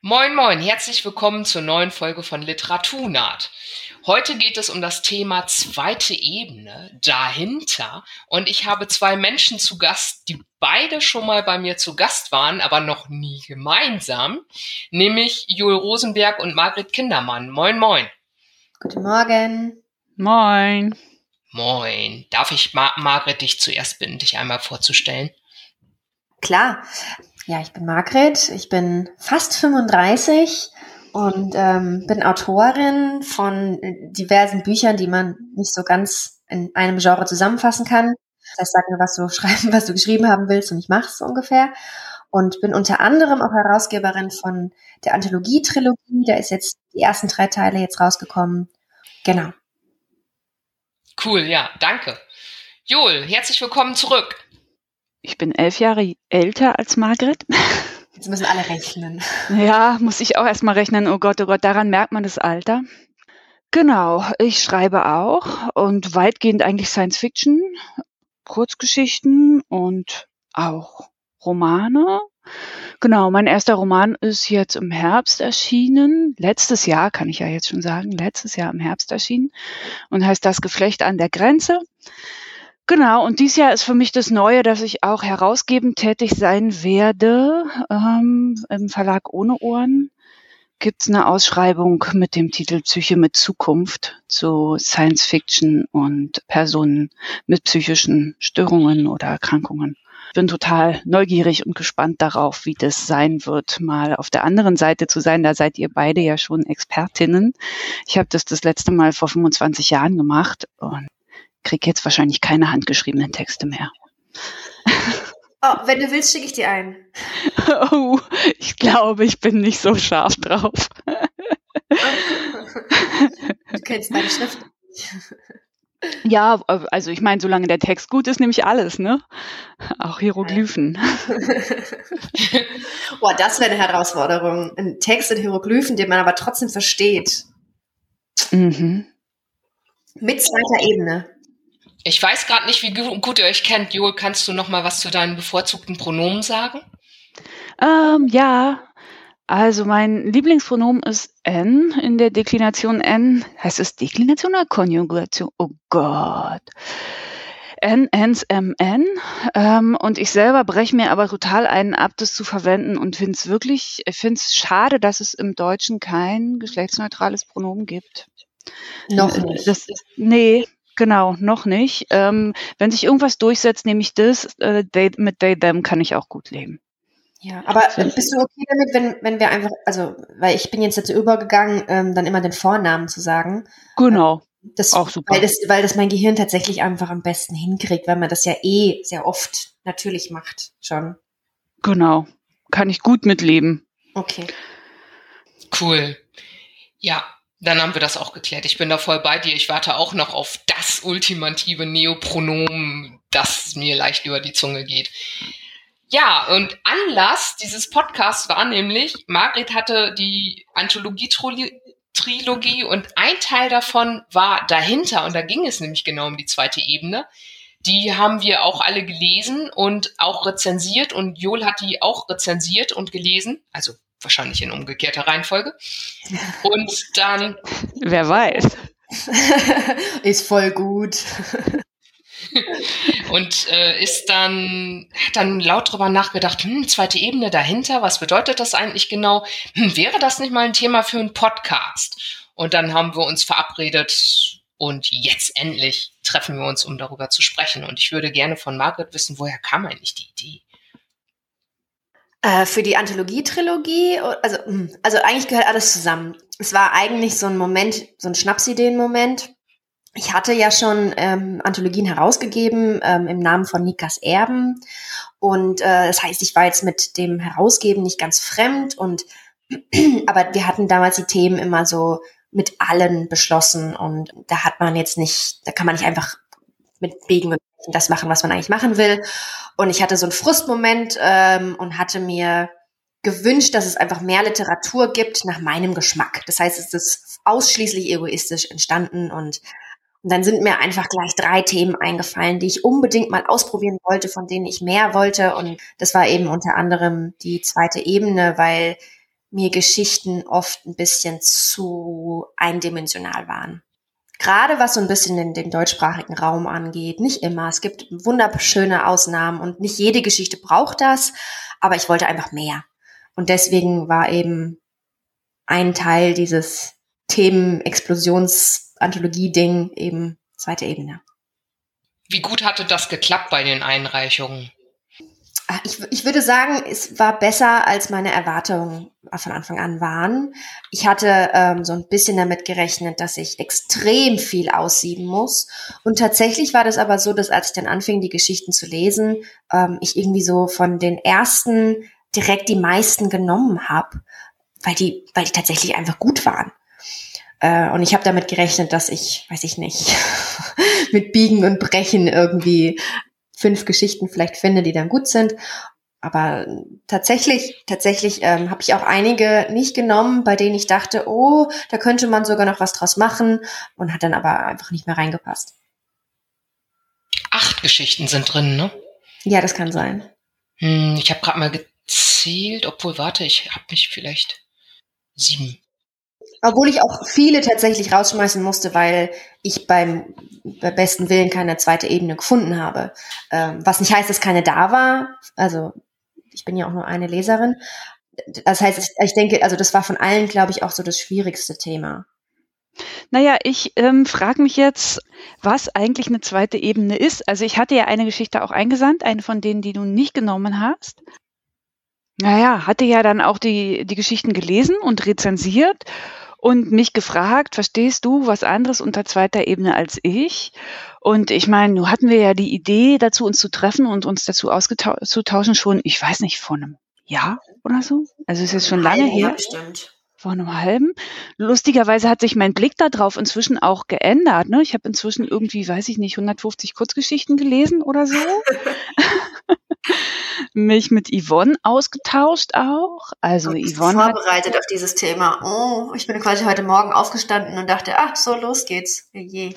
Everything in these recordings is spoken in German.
Moin, moin, herzlich willkommen zur neuen Folge von Literaturnaht. Heute geht es um das Thema zweite Ebene, dahinter. Und ich habe zwei Menschen zu Gast, die beide schon mal bei mir zu Gast waren, aber noch nie gemeinsam, nämlich Joel Rosenberg und Margret Kindermann. Moin, moin. Guten Morgen. Moin. Moin. Darf ich Ma Margret dich zuerst bitten, dich einmal vorzustellen? Klar. Ja, ich bin Margret, ich bin fast 35 und ähm, bin Autorin von diversen Büchern, die man nicht so ganz in einem Genre zusammenfassen kann. Das heißt, sag mir, was du schreiben, was du geschrieben haben willst und ich mach's so ungefähr. Und bin unter anderem auch Herausgeberin von der Anthologie-Trilogie. Da ist jetzt die ersten drei Teile jetzt rausgekommen. Genau. Cool, ja, danke. Joel, herzlich willkommen zurück. Ich bin elf Jahre älter als Margret. Jetzt müssen alle rechnen. Ja, muss ich auch erstmal rechnen. Oh Gott, oh Gott, daran merkt man das Alter. Genau, ich schreibe auch und weitgehend eigentlich Science Fiction, Kurzgeschichten und auch Romane. Genau, mein erster Roman ist jetzt im Herbst erschienen. Letztes Jahr, kann ich ja jetzt schon sagen, letztes Jahr im Herbst erschienen und heißt Das Geflecht an der Grenze. Genau, und dieses Jahr ist für mich das Neue, dass ich auch herausgebend tätig sein werde ähm, im Verlag Ohne Ohren. Gibt es eine Ausschreibung mit dem Titel Psyche mit Zukunft zu Science Fiction und Personen mit psychischen Störungen oder Erkrankungen. Ich bin total neugierig und gespannt darauf, wie das sein wird, mal auf der anderen Seite zu sein. Da seid ihr beide ja schon Expertinnen. Ich habe das das letzte Mal vor 25 Jahren gemacht und kriege jetzt wahrscheinlich keine handgeschriebenen Texte mehr. Oh, wenn du willst, schicke ich dir einen. Oh, ich glaube, ich bin nicht so scharf drauf. Du kennst meine Schrift. Ja, also ich meine, solange der Text gut ist, nehme ich alles, ne? Auch Hieroglyphen. Boah, das wäre eine Herausforderung. Ein Text in Hieroglyphen, den man aber trotzdem versteht. Mhm. Mit zweiter Ebene. Ich weiß gerade nicht, wie gut ihr euch kennt. Joel, kannst du noch mal was zu deinen bevorzugten Pronomen sagen? Ähm, ja, also mein Lieblingspronomen ist N in der Deklination N. Heißt es Deklination oder Konjugation? Oh Gott. N, Ns, M, N. Ähm, und ich selber breche mir aber total einen ab, das zu verwenden und finde es wirklich, ich finde es schade, dass es im Deutschen kein geschlechtsneutrales Pronomen gibt. Noch nicht. Das ist, nee, Genau, noch nicht. Ähm, wenn sich irgendwas durchsetzt, nehme ich das. Äh, they, mit they, them kann ich auch gut leben. Ja, aber bist du okay damit, wenn, wenn wir einfach, also, weil ich bin jetzt dazu übergegangen, ähm, dann immer den Vornamen zu sagen. Genau. Das, auch super. Weil das, weil das mein Gehirn tatsächlich einfach am besten hinkriegt, weil man das ja eh sehr oft natürlich macht, schon. Genau. Kann ich gut mitleben. Okay. Cool. Ja, dann haben wir das auch geklärt. Ich bin da voll bei dir. Ich warte auch noch auf das ultimative Neopronomen, das mir leicht über die Zunge geht. Ja, und Anlass dieses Podcasts war nämlich, Margret hatte die Anthologie-Trilogie und ein Teil davon war dahinter und da ging es nämlich genau um die zweite Ebene. Die haben wir auch alle gelesen und auch rezensiert und Joel hat die auch rezensiert und gelesen. Also wahrscheinlich in umgekehrter Reihenfolge. Und dann. Wer weiß. ist voll gut. und äh, ist dann, hat dann laut drüber nachgedacht, hm, zweite Ebene dahinter, was bedeutet das eigentlich genau? Hm, wäre das nicht mal ein Thema für einen Podcast? Und dann haben wir uns verabredet und jetzt endlich treffen wir uns, um darüber zu sprechen. Und ich würde gerne von Margaret wissen, woher kam eigentlich die Idee? Äh, für die Anthologie-Trilogie, also, hm, also eigentlich gehört alles zusammen. Es war eigentlich so ein Moment, so ein Schnapsideen-Moment. Ich hatte ja schon ähm, Anthologien herausgegeben ähm, im Namen von Nikas Erben. Und äh, das heißt, ich war jetzt mit dem Herausgeben nicht ganz fremd und aber wir hatten damals die Themen immer so mit allen beschlossen und da hat man jetzt nicht, da kann man nicht einfach mit Wegen und das machen, was man eigentlich machen will. Und ich hatte so einen Frustmoment ähm, und hatte mir gewünscht, dass es einfach mehr Literatur gibt nach meinem Geschmack. Das heißt, es ist ausschließlich egoistisch entstanden und, und dann sind mir einfach gleich drei Themen eingefallen, die ich unbedingt mal ausprobieren wollte, von denen ich mehr wollte. Und das war eben unter anderem die zweite Ebene, weil mir Geschichten oft ein bisschen zu eindimensional waren. Gerade was so ein bisschen den, den deutschsprachigen Raum angeht. Nicht immer. Es gibt wunderschöne Ausnahmen und nicht jede Geschichte braucht das, aber ich wollte einfach mehr. Und deswegen war eben ein Teil dieses Themen-Explosions-Anthologie-Ding eben zweite Ebene. Wie gut hatte das geklappt bei den Einreichungen? Ah, ich, ich würde sagen, es war besser, als meine Erwartungen von Anfang an waren. Ich hatte ähm, so ein bisschen damit gerechnet, dass ich extrem viel aussieben muss. Und tatsächlich war das aber so, dass als ich dann anfing, die Geschichten zu lesen, ähm, ich irgendwie so von den ersten direkt die meisten genommen habe, weil die, weil die tatsächlich einfach gut waren. Äh, und ich habe damit gerechnet, dass ich, weiß ich nicht, mit Biegen und Brechen irgendwie fünf Geschichten vielleicht finde, die dann gut sind. Aber tatsächlich, tatsächlich ähm, habe ich auch einige nicht genommen, bei denen ich dachte, oh, da könnte man sogar noch was draus machen und hat dann aber einfach nicht mehr reingepasst. Acht Geschichten sind drin, ne? Ja, das kann sein. Hm, ich habe gerade mal gezählt, obwohl, warte, ich habe mich vielleicht sieben. Obwohl ich auch viele tatsächlich rausschmeißen musste, weil ich beim, beim besten Willen keine zweite Ebene gefunden habe. Ähm, was nicht heißt, dass keine da war. Also ich bin ja auch nur eine Leserin. Das heißt, ich denke, also das war von allen, glaube ich, auch so das schwierigste Thema. Naja, ich ähm, frage mich jetzt, was eigentlich eine zweite Ebene ist. Also ich hatte ja eine Geschichte auch eingesandt, eine von denen, die du nicht genommen hast. Naja, hatte ja dann auch die, die Geschichten gelesen und rezensiert und mich gefragt, verstehst du was anderes unter zweiter Ebene als ich? Und ich meine, nun hatten wir ja die Idee dazu, uns zu treffen und uns dazu auszutauschen schon, ich weiß nicht, vor einem Jahr oder so. Also es ist schon lange her. Bestimmt. Vor einem halben. Lustigerweise hat sich mein Blick darauf inzwischen auch geändert. Ne? Ich habe inzwischen irgendwie, weiß ich nicht, 150 Kurzgeschichten gelesen oder so. mich mit Yvonne ausgetauscht auch. Also ich Yvonne vorbereitet auf dieses Thema. Oh, ich bin quasi heute Morgen aufgestanden und dachte, ach, so los geht's. Je.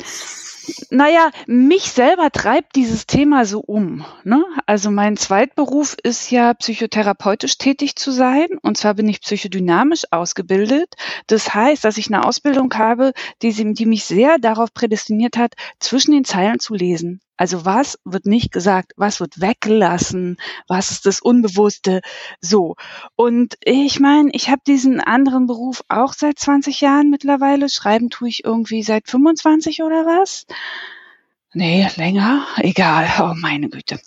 Naja, mich selber treibt dieses Thema so um. Ne? Also mein Zweitberuf ist ja psychotherapeutisch tätig zu sein. Und zwar bin ich psychodynamisch ausgebildet. Das heißt, dass ich eine Ausbildung habe, die, die mich sehr darauf prädestiniert hat, zwischen den Zeilen zu lesen. Also was wird nicht gesagt, was wird weggelassen, was ist das Unbewusste, so. Und ich meine, ich habe diesen anderen Beruf auch seit 20 Jahren mittlerweile. Schreiben tue ich irgendwie seit 25 oder was? Nee, länger? Egal. Oh meine Güte.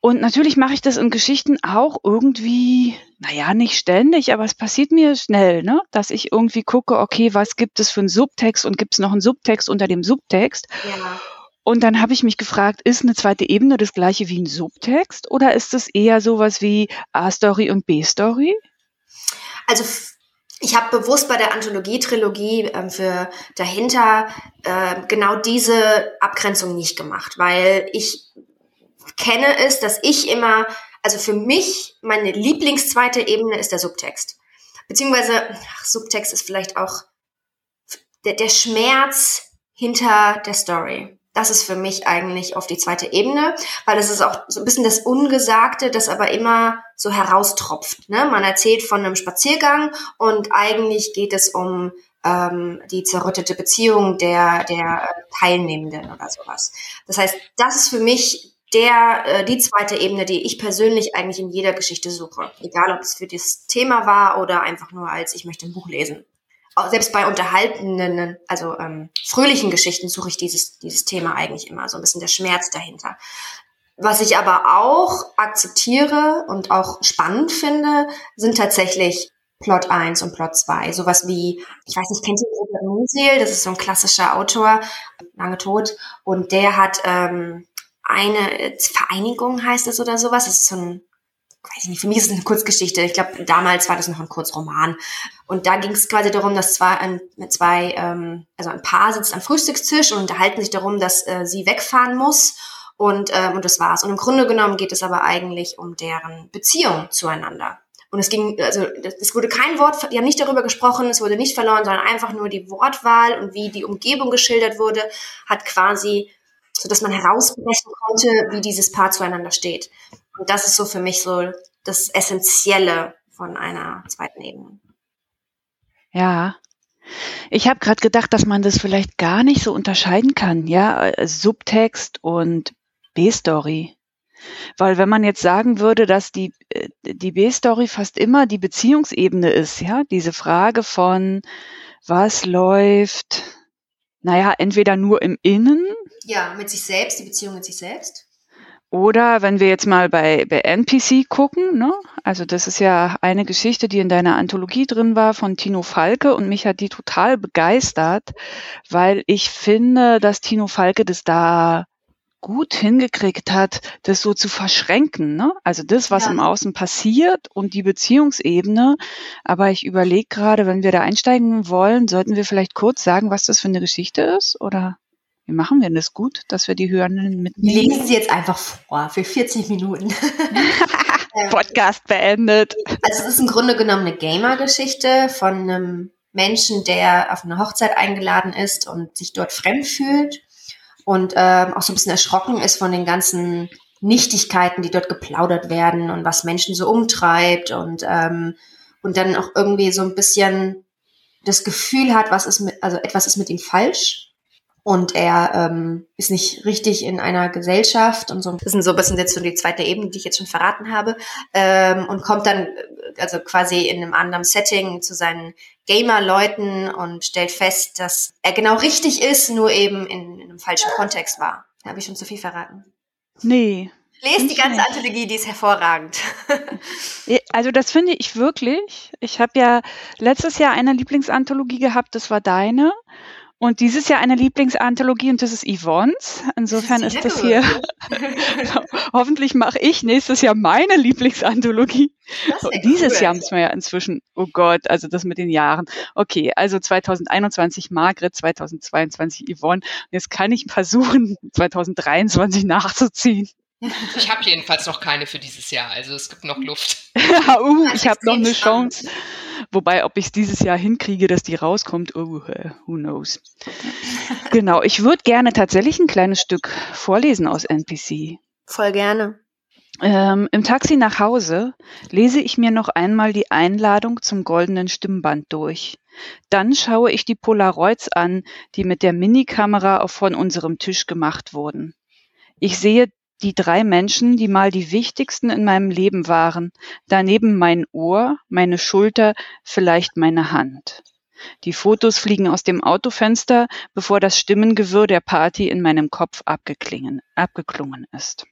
Und natürlich mache ich das in Geschichten auch irgendwie, naja, nicht ständig, aber es passiert mir schnell, ne? dass ich irgendwie gucke, okay, was gibt es für einen Subtext und gibt es noch einen Subtext unter dem Subtext? Ja. Und dann habe ich mich gefragt, ist eine zweite Ebene das gleiche wie ein Subtext oder ist es eher sowas wie A-Story und B-Story? Also ich habe bewusst bei der Anthologie-Trilogie äh, für dahinter äh, genau diese Abgrenzung nicht gemacht, weil ich kenne es, dass ich immer, also für mich meine Lieblingszweite Ebene ist der Subtext. Beziehungsweise, ach, Subtext ist vielleicht auch der, der Schmerz hinter der Story. Das ist für mich eigentlich auf die zweite Ebene, weil es ist auch so ein bisschen das Ungesagte, das aber immer so heraustropft. Ne? Man erzählt von einem Spaziergang und eigentlich geht es um ähm, die zerrüttete Beziehung der, der Teilnehmenden oder sowas. Das heißt, das ist für mich der, äh, die zweite Ebene, die ich persönlich eigentlich in jeder Geschichte suche. Egal, ob es für das Thema war oder einfach nur als ich möchte ein Buch lesen selbst bei unterhaltenden, also ähm, fröhlichen Geschichten suche ich dieses, dieses Thema eigentlich immer, so ein bisschen der Schmerz dahinter. Was ich aber auch akzeptiere und auch spannend finde, sind tatsächlich Plot 1 und Plot 2. Sowas wie, ich weiß nicht, kennt ihr Robert Musil? Das ist so ein klassischer Autor, lange tot. Und der hat ähm, eine Vereinigung, heißt es oder sowas. Das ist so ein weiß ich nicht, für mich ist es eine Kurzgeschichte. Ich glaube, damals war das noch ein Kurzroman. Und da ging es quasi darum, dass zwei, ein, zwei ähm, also ein Paar sitzt am Frühstückstisch und unterhalten sich darum, dass äh, sie wegfahren muss. Und, ähm, und das war's. Und im Grunde genommen geht es aber eigentlich um deren Beziehung zueinander. Und es ging, also es wurde kein Wort, die haben nicht darüber gesprochen, es wurde nicht verloren, sondern einfach nur die Wortwahl und wie die Umgebung geschildert wurde, hat quasi, so dass man herausbrechen konnte, wie dieses Paar zueinander steht. Und das ist so für mich so das Essentielle, von einer zweiten Ebene. Ja. Ich habe gerade gedacht, dass man das vielleicht gar nicht so unterscheiden kann, ja, äh, Subtext und B-Story. Weil wenn man jetzt sagen würde, dass die, äh, die B-Story fast immer die Beziehungsebene ist, ja, diese Frage von, was läuft, naja, entweder nur im Innen. Ja, mit sich selbst, die Beziehung mit sich selbst. Oder wenn wir jetzt mal bei, bei NPC gucken, ne? also das ist ja eine Geschichte, die in deiner Anthologie drin war von Tino Falke und mich hat die total begeistert, weil ich finde, dass Tino Falke das da gut hingekriegt hat, das so zu verschränken. Ne? Also das, was ja. im Außen passiert und die Beziehungsebene. Aber ich überlege gerade, wenn wir da einsteigen wollen, sollten wir vielleicht kurz sagen, was das für eine Geschichte ist? Oder? Wie machen wir das gut, dass wir die Hörenden mitnehmen? Lesen Sie jetzt einfach vor für 40 Minuten. Podcast beendet. Also es ist im Grunde genommen eine Gamer-Geschichte von einem Menschen, der auf eine Hochzeit eingeladen ist und sich dort fremd fühlt und ähm, auch so ein bisschen erschrocken ist von den ganzen Nichtigkeiten, die dort geplaudert werden und was Menschen so umtreibt und ähm, und dann auch irgendwie so ein bisschen das Gefühl hat, was ist mit, also etwas ist mit ihm falsch und er ähm, ist nicht richtig in einer Gesellschaft und so. Das sind so ein bisschen jetzt so die zweite Ebene, die ich jetzt schon verraten habe. Ähm, und kommt dann also quasi in einem anderen Setting zu seinen Gamer-Leuten und stellt fest, dass er genau richtig ist, nur eben in, in einem falschen Kontext war. Habe ich schon zu viel verraten? Nee. Lest die ganze Anthologie, die ist hervorragend. also das finde ich wirklich. Ich habe ja letztes Jahr eine Lieblingsanthologie gehabt, das war deine. Und dieses Jahr eine Lieblingsanthologie und das ist Yvonne's. Insofern ist das hier, hoffentlich mache ich nächstes Jahr meine Lieblingsanthologie. Dieses cool. Jahr müssen wir ja inzwischen, oh Gott, also das mit den Jahren. Okay, also 2021 Margret, 2022 Yvonne. Jetzt kann ich versuchen, 2023 nachzuziehen. Ich habe jedenfalls noch keine für dieses Jahr, also es gibt noch Luft. uh, ich habe noch eine Chance. Wobei, ob ich es dieses Jahr hinkriege, dass die rauskommt, oh, äh, who knows. genau, ich würde gerne tatsächlich ein kleines Stück vorlesen aus NPC. Voll gerne. Ähm, Im Taxi nach Hause lese ich mir noch einmal die Einladung zum goldenen Stimmband durch. Dann schaue ich die Polaroids an, die mit der Minikamera von unserem Tisch gemacht wurden. Ich sehe die drei Menschen, die mal die wichtigsten in meinem Leben waren, daneben mein Ohr, meine Schulter, vielleicht meine Hand. Die Fotos fliegen aus dem Autofenster, bevor das Stimmengewirr der Party in meinem Kopf abgeklingen, abgeklungen ist.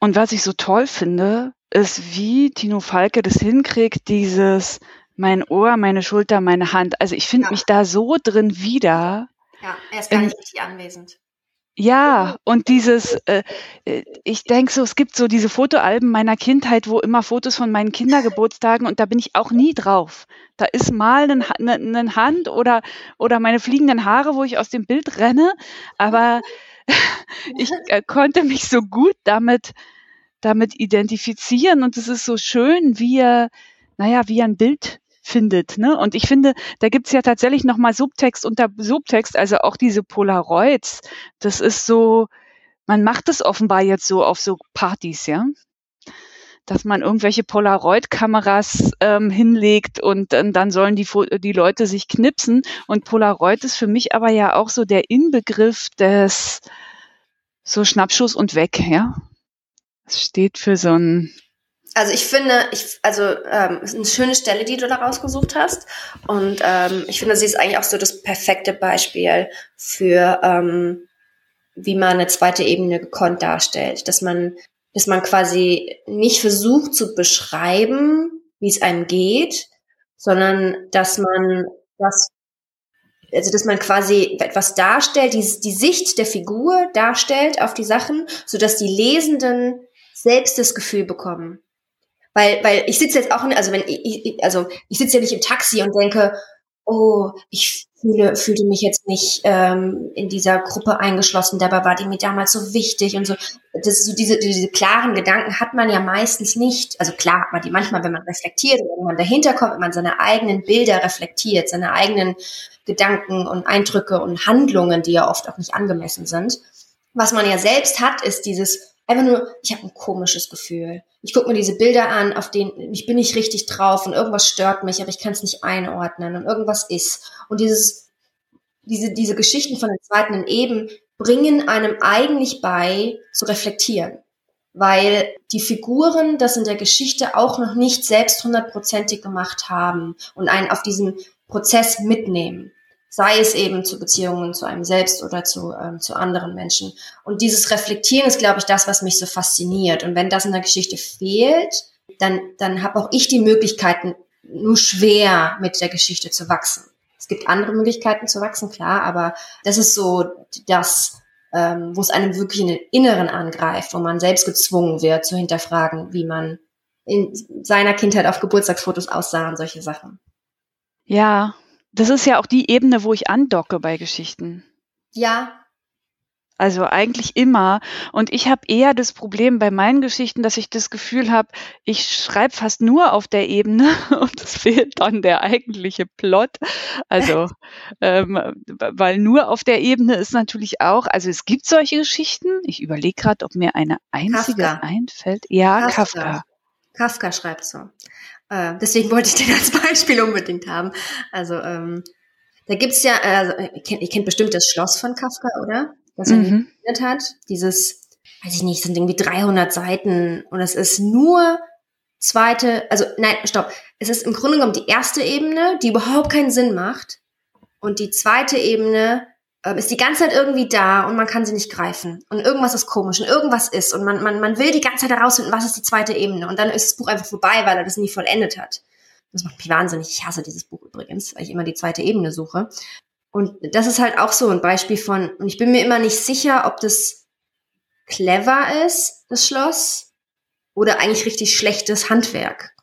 Und was ich so toll finde, ist, wie Tino Falke das hinkriegt, dieses mein Ohr, meine Schulter, meine Hand. Also ich finde ja. mich da so drin wieder. Ja, er ist gar nicht richtig anwesend. Ja, und dieses, äh, äh, ich denke so, es gibt so diese Fotoalben meiner Kindheit, wo immer Fotos von meinen Kindergeburtstagen und da bin ich auch nie drauf. Da ist mal eine, eine Hand oder, oder meine fliegenden Haare, wo ich aus dem Bild renne, aber ich äh, konnte mich so gut damit, damit identifizieren und es ist so schön, wie er, naja, wie ein Bild findet. Ne? Und ich finde, da gibt's ja tatsächlich nochmal Subtext unter Subtext, also auch diese Polaroids. Das ist so, man macht es offenbar jetzt so auf so Partys, ja dass man irgendwelche Polaroid-Kameras ähm, hinlegt und äh, dann sollen die, die Leute sich knipsen. Und Polaroid ist für mich aber ja auch so der Inbegriff des so Schnappschuss und weg, ja. Es steht für so ein also ich finde, ich, also ähm, ist eine schöne Stelle, die du da rausgesucht hast. Und ähm, ich finde, sie ist eigentlich auch so das perfekte Beispiel für, ähm, wie man eine zweite Ebene gekonnt darstellt. Dass man, dass man quasi nicht versucht zu beschreiben, wie es einem geht, sondern dass man das, also dass man quasi etwas darstellt, die, die Sicht der Figur darstellt auf die Sachen, so dass die Lesenden selbst das Gefühl bekommen weil, weil ich sitze jetzt auch, also wenn ich, also ich sitze ja nicht im Taxi und denke, oh, ich fühle, fühlte mich jetzt nicht ähm, in dieser Gruppe eingeschlossen, dabei war die mir damals so wichtig und so. Das so diese, diese klaren Gedanken hat man ja meistens nicht. Also klar hat man die manchmal, wenn man reflektiert und wenn man dahinter kommt, wenn man seine eigenen Bilder reflektiert, seine eigenen Gedanken und Eindrücke und Handlungen, die ja oft auch nicht angemessen sind. Was man ja selbst hat, ist dieses Einfach nur, ich habe ein komisches Gefühl. Ich gucke mir diese Bilder an, auf denen ich bin nicht richtig drauf und irgendwas stört mich, aber ich kann es nicht einordnen und irgendwas ist. Und dieses, diese, diese Geschichten von den zweiten Eben bringen einem eigentlich bei, zu reflektieren. Weil die Figuren das in der Geschichte auch noch nicht selbst hundertprozentig gemacht haben und einen auf diesen Prozess mitnehmen sei es eben zu Beziehungen zu einem selbst oder zu, ähm, zu anderen Menschen. Und dieses Reflektieren ist, glaube ich, das, was mich so fasziniert. Und wenn das in der Geschichte fehlt, dann, dann habe auch ich die Möglichkeiten, nur schwer mit der Geschichte zu wachsen. Es gibt andere Möglichkeiten zu wachsen, klar, aber das ist so das, ähm, wo es einem wirklich in den Inneren angreift, wo man selbst gezwungen wird zu hinterfragen, wie man in seiner Kindheit auf Geburtstagsfotos aussah und solche Sachen. Ja, das ist ja auch die Ebene, wo ich andocke bei Geschichten. Ja. Also eigentlich immer. Und ich habe eher das Problem bei meinen Geschichten, dass ich das Gefühl habe, ich schreibe fast nur auf der Ebene und es fehlt dann der eigentliche Plot. Also, ähm, weil nur auf der Ebene ist natürlich auch, also es gibt solche Geschichten. Ich überlege gerade, ob mir eine einzige Kafka. einfällt. Ja, Kafka. Kafka. Kafka schreibt so. Äh, deswegen wollte ich den als Beispiel unbedingt haben. Also ähm, da gibt's ja, also, ihr, kennt, ihr kennt bestimmt das Schloss von Kafka, oder? Das er mhm. hat. Dieses, weiß ich nicht, sind irgendwie 300 Seiten und es ist nur zweite, also nein, stopp. Es ist im Grunde genommen die erste Ebene, die überhaupt keinen Sinn macht. Und die zweite Ebene ähm, ist die ganze Zeit irgendwie da und man kann sie nicht greifen. Und irgendwas ist komisch und irgendwas ist. Und man, man, man will die ganze Zeit herausfinden, was ist die zweite Ebene. Und dann ist das Buch einfach vorbei, weil er das nie vollendet hat. Das macht mich wahnsinnig. Ich hasse dieses Buch übrigens, weil ich immer die zweite Ebene suche. Und das ist halt auch so ein Beispiel von, und ich bin mir immer nicht sicher, ob das clever ist, das Schloss, oder eigentlich richtig schlechtes Handwerk.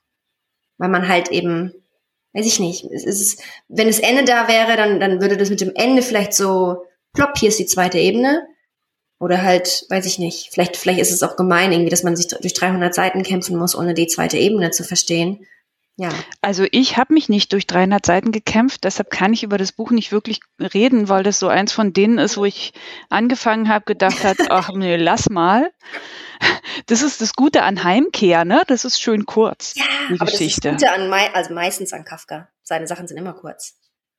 Weil man halt eben weiß ich nicht, es ist, wenn das Ende da wäre, dann, dann würde das mit dem Ende vielleicht so, plopp, hier ist die zweite Ebene. Oder halt, weiß ich nicht, vielleicht, vielleicht ist es auch gemein irgendwie, dass man sich durch 300 Seiten kämpfen muss, ohne die zweite Ebene zu verstehen. Ja. Also ich habe mich nicht durch 300 Seiten gekämpft, deshalb kann ich über das Buch nicht wirklich reden, weil das so eins von denen ist, wo ich angefangen habe, gedacht hat, ach nee, lass mal. Das ist das Gute an Heimkehr, ne? Das ist schön kurz. Ja, die aber Geschichte. das ist das Gute an, also meistens an Kafka. Seine Sachen sind immer kurz.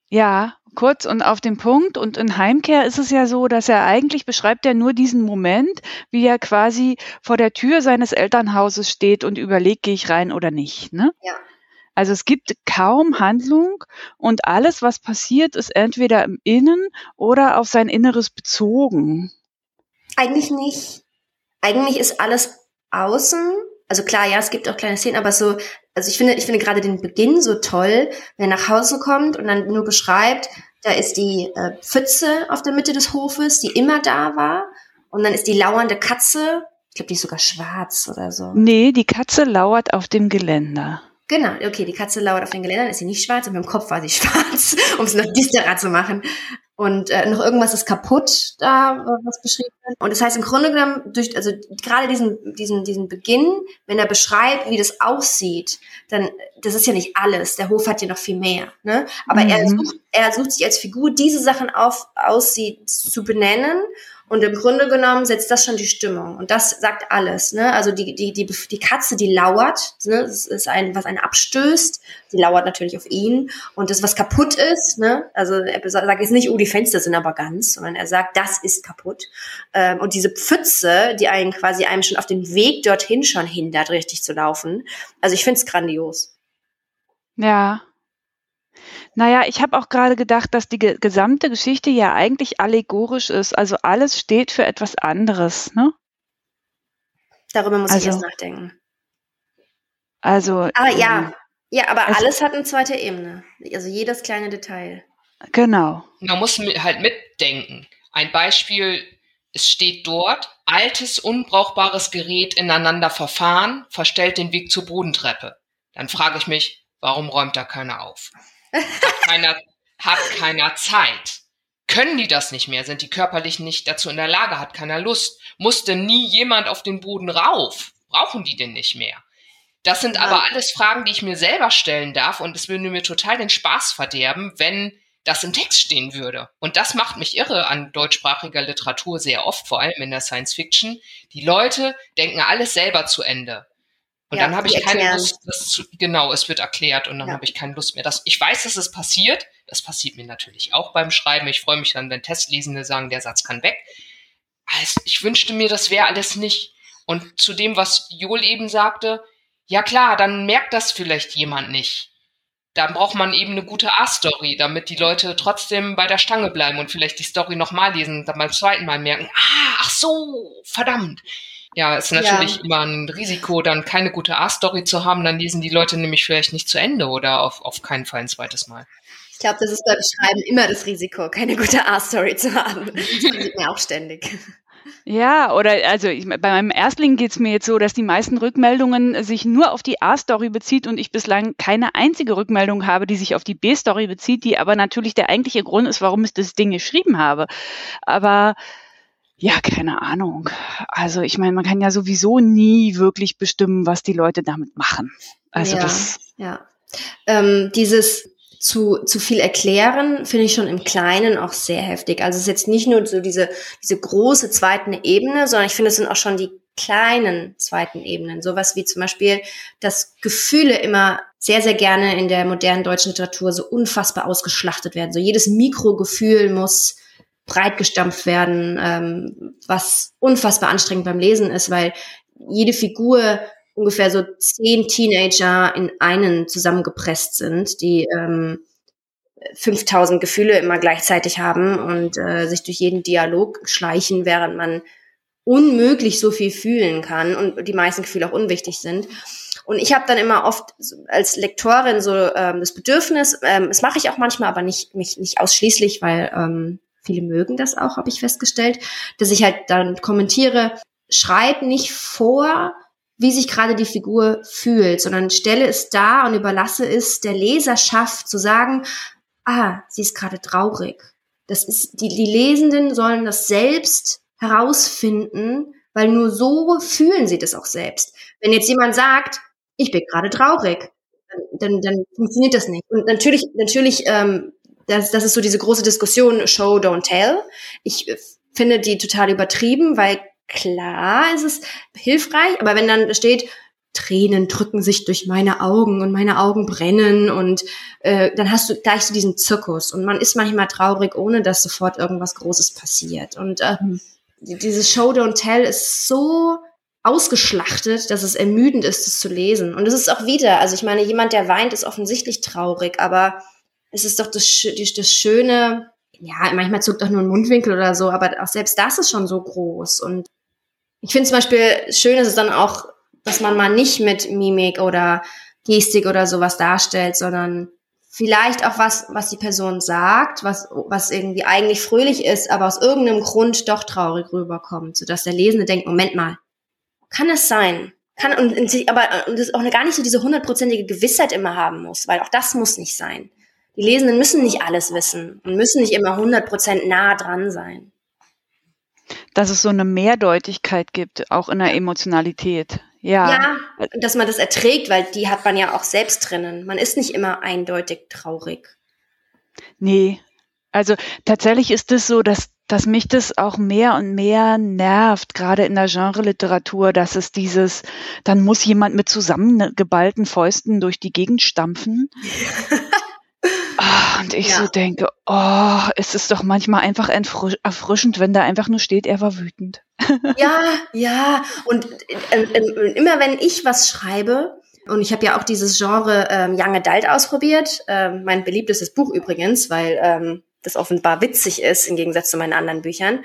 Ja, kurz und auf den Punkt. Und in Heimkehr ist es ja so, dass er eigentlich beschreibt er nur diesen Moment, wie er quasi vor der Tür seines Elternhauses steht und überlegt, gehe ich rein oder nicht. Ne? Ja. Also es gibt kaum Handlung und alles, was passiert, ist entweder im Innen oder auf sein Inneres bezogen. Eigentlich nicht eigentlich ist alles außen. Also klar, ja, es gibt auch kleine Szenen, aber so, also ich finde, ich finde gerade den Beginn so toll, wenn er nach Hause kommt und dann nur beschreibt, da ist die äh, Pfütze auf der Mitte des Hofes, die immer da war. Und dann ist die lauernde Katze, ich glaube, die ist sogar schwarz oder so. Nee, die Katze lauert auf dem Geländer. Genau, okay, die Katze lauert auf den Geländern, ist sie nicht schwarz mit dem Kopf war sie schwarz, um es noch düsterer zu machen und äh, noch irgendwas ist kaputt da, was beschrieben wird. Und das heißt im Grunde genommen, durch, also gerade diesen, diesen, diesen Beginn, wenn er beschreibt, wie das aussieht, dann, das ist ja nicht alles. Der Hof hat ja noch viel mehr, ne? Aber mhm. er sucht, er sucht sich als Figur diese Sachen auf, aussieht, zu benennen und im Grunde genommen setzt das schon die Stimmung. Und das sagt alles. Ne? Also die, die, die, die Katze, die lauert, ne? das ist ein, was einen abstößt. Die lauert natürlich auf ihn. Und das, was kaputt ist, ne? also er sagt jetzt nicht, oh, die Fenster sind aber ganz, sondern er sagt, das ist kaputt. Ähm, und diese Pfütze, die einen quasi einem schon auf den Weg dorthin schon hindert, richtig zu laufen. Also ich finde es grandios. Ja, naja, ich habe auch gerade gedacht, dass die ge gesamte Geschichte ja eigentlich allegorisch ist. Also alles steht für etwas anderes, ne? Darüber muss also, ich erst nachdenken. Also. Aber ähm, ja, ja, aber alles hat eine zweite Ebene. Also jedes kleine Detail. Genau. Man muss halt mitdenken. Ein Beispiel, es steht dort, altes, unbrauchbares Gerät ineinander verfahren, verstellt den Weg zur Bodentreppe. Dann frage ich mich, warum räumt da keiner auf? Hat keiner, hat keiner Zeit. Können die das nicht mehr? Sind die körperlich nicht dazu in der Lage? Hat keiner Lust? Musste nie jemand auf den Boden rauf? Brauchen die denn nicht mehr? Das sind aber alles Fragen, die ich mir selber stellen darf und es würde mir total den Spaß verderben, wenn das im Text stehen würde. Und das macht mich irre an deutschsprachiger Literatur sehr oft, vor allem in der Science Fiction. Die Leute denken alles selber zu Ende. Und ja, dann habe ich keine erklären. Lust, das zu, genau, es wird erklärt und dann ja. habe ich keine Lust mehr. Das, ich weiß, dass es passiert. Das passiert mir natürlich auch beim Schreiben. Ich freue mich dann, wenn Testlesende sagen, der Satz kann weg. Also ich wünschte mir, das wäre alles nicht. Und zu dem, was Joel eben sagte, ja klar, dann merkt das vielleicht jemand nicht. Dann braucht man eben eine gute A-Story, damit die Leute trotzdem bei der Stange bleiben und vielleicht die Story nochmal lesen und dann beim zweiten Mal merken, ah, ach so, verdammt. Ja, ist natürlich ja. immer ein Risiko, dann keine gute A-Story zu haben, dann lesen die Leute nämlich vielleicht nicht zu Ende oder auf, auf keinen Fall ein zweites Mal. Ich glaube, das ist beim Schreiben immer das Risiko, keine gute A-Story zu haben. Das passiert mir auch ständig. Ja, oder also ich, bei meinem Erstling geht es mir jetzt so, dass die meisten Rückmeldungen sich nur auf die A-Story bezieht und ich bislang keine einzige Rückmeldung habe, die sich auf die B-Story bezieht, die aber natürlich der eigentliche Grund ist, warum ich das Ding geschrieben habe. Aber ja, keine Ahnung. Also ich meine, man kann ja sowieso nie wirklich bestimmen, was die Leute damit machen. Also ja, das. Ja. Ähm, dieses zu, zu viel erklären, finde ich schon im Kleinen auch sehr heftig. Also es ist jetzt nicht nur so diese, diese große zweite Ebene, sondern ich finde, es sind auch schon die kleinen zweiten Ebenen. Sowas wie zum Beispiel, dass Gefühle immer sehr, sehr gerne in der modernen deutschen Literatur so unfassbar ausgeschlachtet werden. So jedes Mikrogefühl muss breit gestampft werden, ähm, was unfassbar anstrengend beim Lesen ist, weil jede Figur ungefähr so zehn Teenager in einen zusammengepresst sind, die ähm, 5000 Gefühle immer gleichzeitig haben und äh, sich durch jeden Dialog schleichen, während man unmöglich so viel fühlen kann und die meisten Gefühle auch unwichtig sind. Und ich habe dann immer oft als Lektorin so ähm, das Bedürfnis, ähm, das mache ich auch manchmal, aber nicht, mich nicht ausschließlich, weil ähm, viele mögen das auch, habe ich festgestellt, dass ich halt dann kommentiere, schreib nicht vor, wie sich gerade die Figur fühlt, sondern stelle es da und überlasse es der Leserschaft zu sagen, ah, sie ist gerade traurig. Das ist, die, die Lesenden sollen das selbst herausfinden, weil nur so fühlen sie das auch selbst. Wenn jetzt jemand sagt, ich bin gerade traurig, dann, dann funktioniert das nicht. Und natürlich, natürlich, ähm, das, das ist so diese große Diskussion Show, don't tell. Ich äh, finde die total übertrieben, weil klar ist es hilfreich, aber wenn dann steht, Tränen drücken sich durch meine Augen und meine Augen brennen und äh, dann hast du gleich so diesen Zirkus und man ist manchmal traurig, ohne dass sofort irgendwas Großes passiert. Und ähm, dieses Show Don't Tell ist so ausgeschlachtet, dass es ermüdend ist, es zu lesen. Und es ist auch wieder, also ich meine, jemand, der weint, ist offensichtlich traurig, aber es ist doch das, das Schöne, ja, manchmal zuckt auch nur ein Mundwinkel oder so, aber auch selbst das ist schon so groß. Und ich finde zum Beispiel schön, ist es dann auch, dass man mal nicht mit Mimik oder Gestik oder sowas darstellt, sondern vielleicht auch was, was die Person sagt, was, was irgendwie eigentlich fröhlich ist, aber aus irgendeinem Grund doch traurig rüberkommt, sodass der Lesende denkt, Moment mal, kann es sein? Kann, und, und aber und das auch gar nicht so diese hundertprozentige Gewissheit immer haben muss, weil auch das muss nicht sein. Die Lesenden müssen nicht alles wissen und müssen nicht immer 100% nah dran sein. Dass es so eine Mehrdeutigkeit gibt, auch in der Emotionalität. Ja. Ja, dass man das erträgt, weil die hat man ja auch selbst drinnen. Man ist nicht immer eindeutig traurig. Nee. Also tatsächlich ist es so, dass, dass mich das auch mehr und mehr nervt, gerade in der Genre-Literatur, dass es dieses, dann muss jemand mit zusammengeballten Fäusten durch die Gegend stampfen. Ah, und ich ja. so denke, oh, es ist doch manchmal einfach erfrischend, wenn da einfach nur steht, er war wütend. Ja, ja. Und äh, äh, immer wenn ich was schreibe, und ich habe ja auch dieses Genre ähm, Young Adult ausprobiert, ähm, mein beliebtestes Buch übrigens, weil ähm, das offenbar witzig ist im Gegensatz zu meinen anderen Büchern.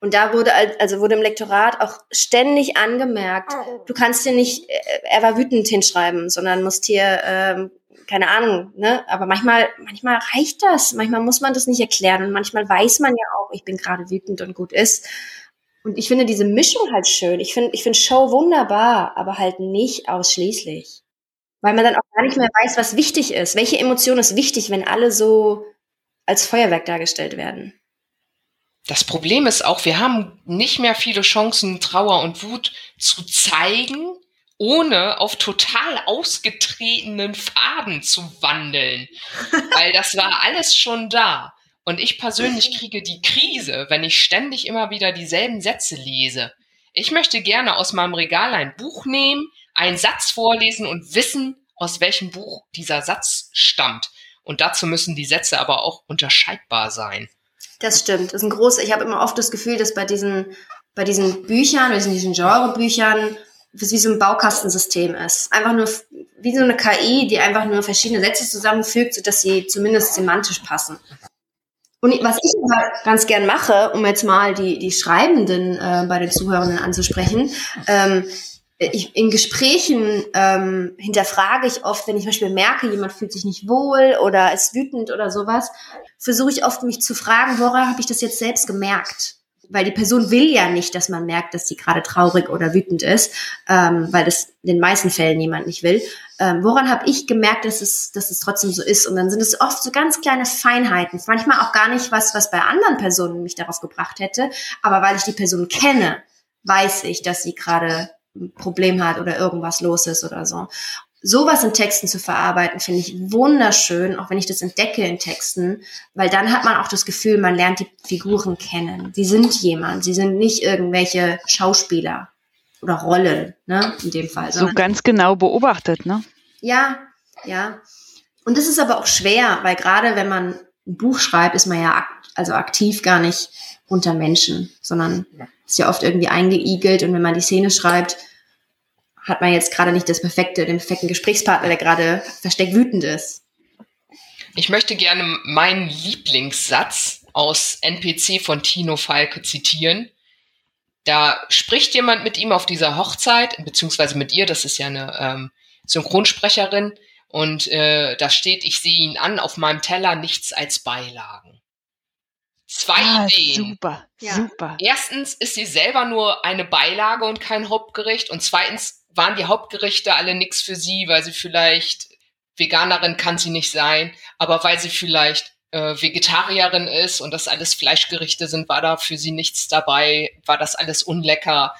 Und da wurde also wurde im Lektorat auch ständig angemerkt, du kannst hier nicht, äh, er war wütend hinschreiben, sondern musst hier ähm, keine Ahnung, ne? Aber manchmal, manchmal reicht das. Manchmal muss man das nicht erklären und manchmal weiß man ja auch, ich bin gerade wütend und gut ist. Und ich finde diese Mischung halt schön. Ich finde, ich finde Show wunderbar, aber halt nicht ausschließlich. Weil man dann auch gar nicht mehr weiß, was wichtig ist. Welche Emotion ist wichtig, wenn alle so als Feuerwerk dargestellt werden? Das Problem ist auch, wir haben nicht mehr viele Chancen, Trauer und Wut zu zeigen, ohne auf total ausgetretenen Faden zu wandeln. Weil das war alles schon da. Und ich persönlich kriege die Krise, wenn ich ständig immer wieder dieselben Sätze lese. Ich möchte gerne aus meinem Regal ein Buch nehmen, einen Satz vorlesen und wissen, aus welchem Buch dieser Satz stammt. Und dazu müssen die Sätze aber auch unterscheidbar sein. Das stimmt. Das ist ein großes, ich habe immer oft das Gefühl, dass bei diesen, bei diesen Büchern, bei diesen Genrebüchern, wie so ein Baukastensystem ist. Einfach nur wie so eine KI, die einfach nur verschiedene Sätze zusammenfügt, sodass sie zumindest semantisch passen. Und was ich aber ganz gern mache, um jetzt mal die, die Schreibenden äh, bei den Zuhörenden anzusprechen, ähm, ich, in Gesprächen ähm, hinterfrage ich oft, wenn ich zum Beispiel merke, jemand fühlt sich nicht wohl oder ist wütend oder sowas, versuche ich oft mich zu fragen, woran habe ich das jetzt selbst gemerkt? Weil die Person will ja nicht, dass man merkt, dass sie gerade traurig oder wütend ist, ähm, weil das in den meisten Fällen jemand nicht will. Ähm, woran habe ich gemerkt, dass es, dass es trotzdem so ist? Und dann sind es oft so ganz kleine Feinheiten. Manchmal auch gar nicht was, was bei anderen Personen mich darauf gebracht hätte, aber weil ich die Person kenne, weiß ich, dass sie gerade ein Problem hat oder irgendwas los ist oder so. Sowas in Texten zu verarbeiten, finde ich wunderschön, auch wenn ich das entdecke in Texten, weil dann hat man auch das Gefühl, man lernt die Figuren kennen. Sie sind jemand, sie sind nicht irgendwelche Schauspieler oder Rollen, ne, in dem Fall. So ganz genau beobachtet, ne? Ja, ja. Und das ist aber auch schwer, weil gerade wenn man ein Buch schreibt, ist man ja ak also aktiv gar nicht unter Menschen, sondern ist ja oft irgendwie eingeigelt und wenn man die Szene schreibt, hat man jetzt gerade nicht das perfekte, den perfekten Gesprächspartner, der gerade versteckt wütend ist. Ich möchte gerne meinen Lieblingssatz aus NPC von Tino Falke zitieren. Da spricht jemand mit ihm auf dieser Hochzeit, beziehungsweise mit ihr, das ist ja eine ähm, Synchronsprecherin, und äh, da steht, ich sehe ihn an, auf meinem Teller nichts als Beilagen. Zwei ah, Ideen. Super, ja. super. Erstens ist sie selber nur eine Beilage und kein Hauptgericht. Und zweitens waren die Hauptgerichte alle nichts für sie, weil sie vielleicht Veganerin kann sie nicht sein, aber weil sie vielleicht äh, Vegetarierin ist und das alles Fleischgerichte sind, war da für sie nichts dabei, war das alles unlecker.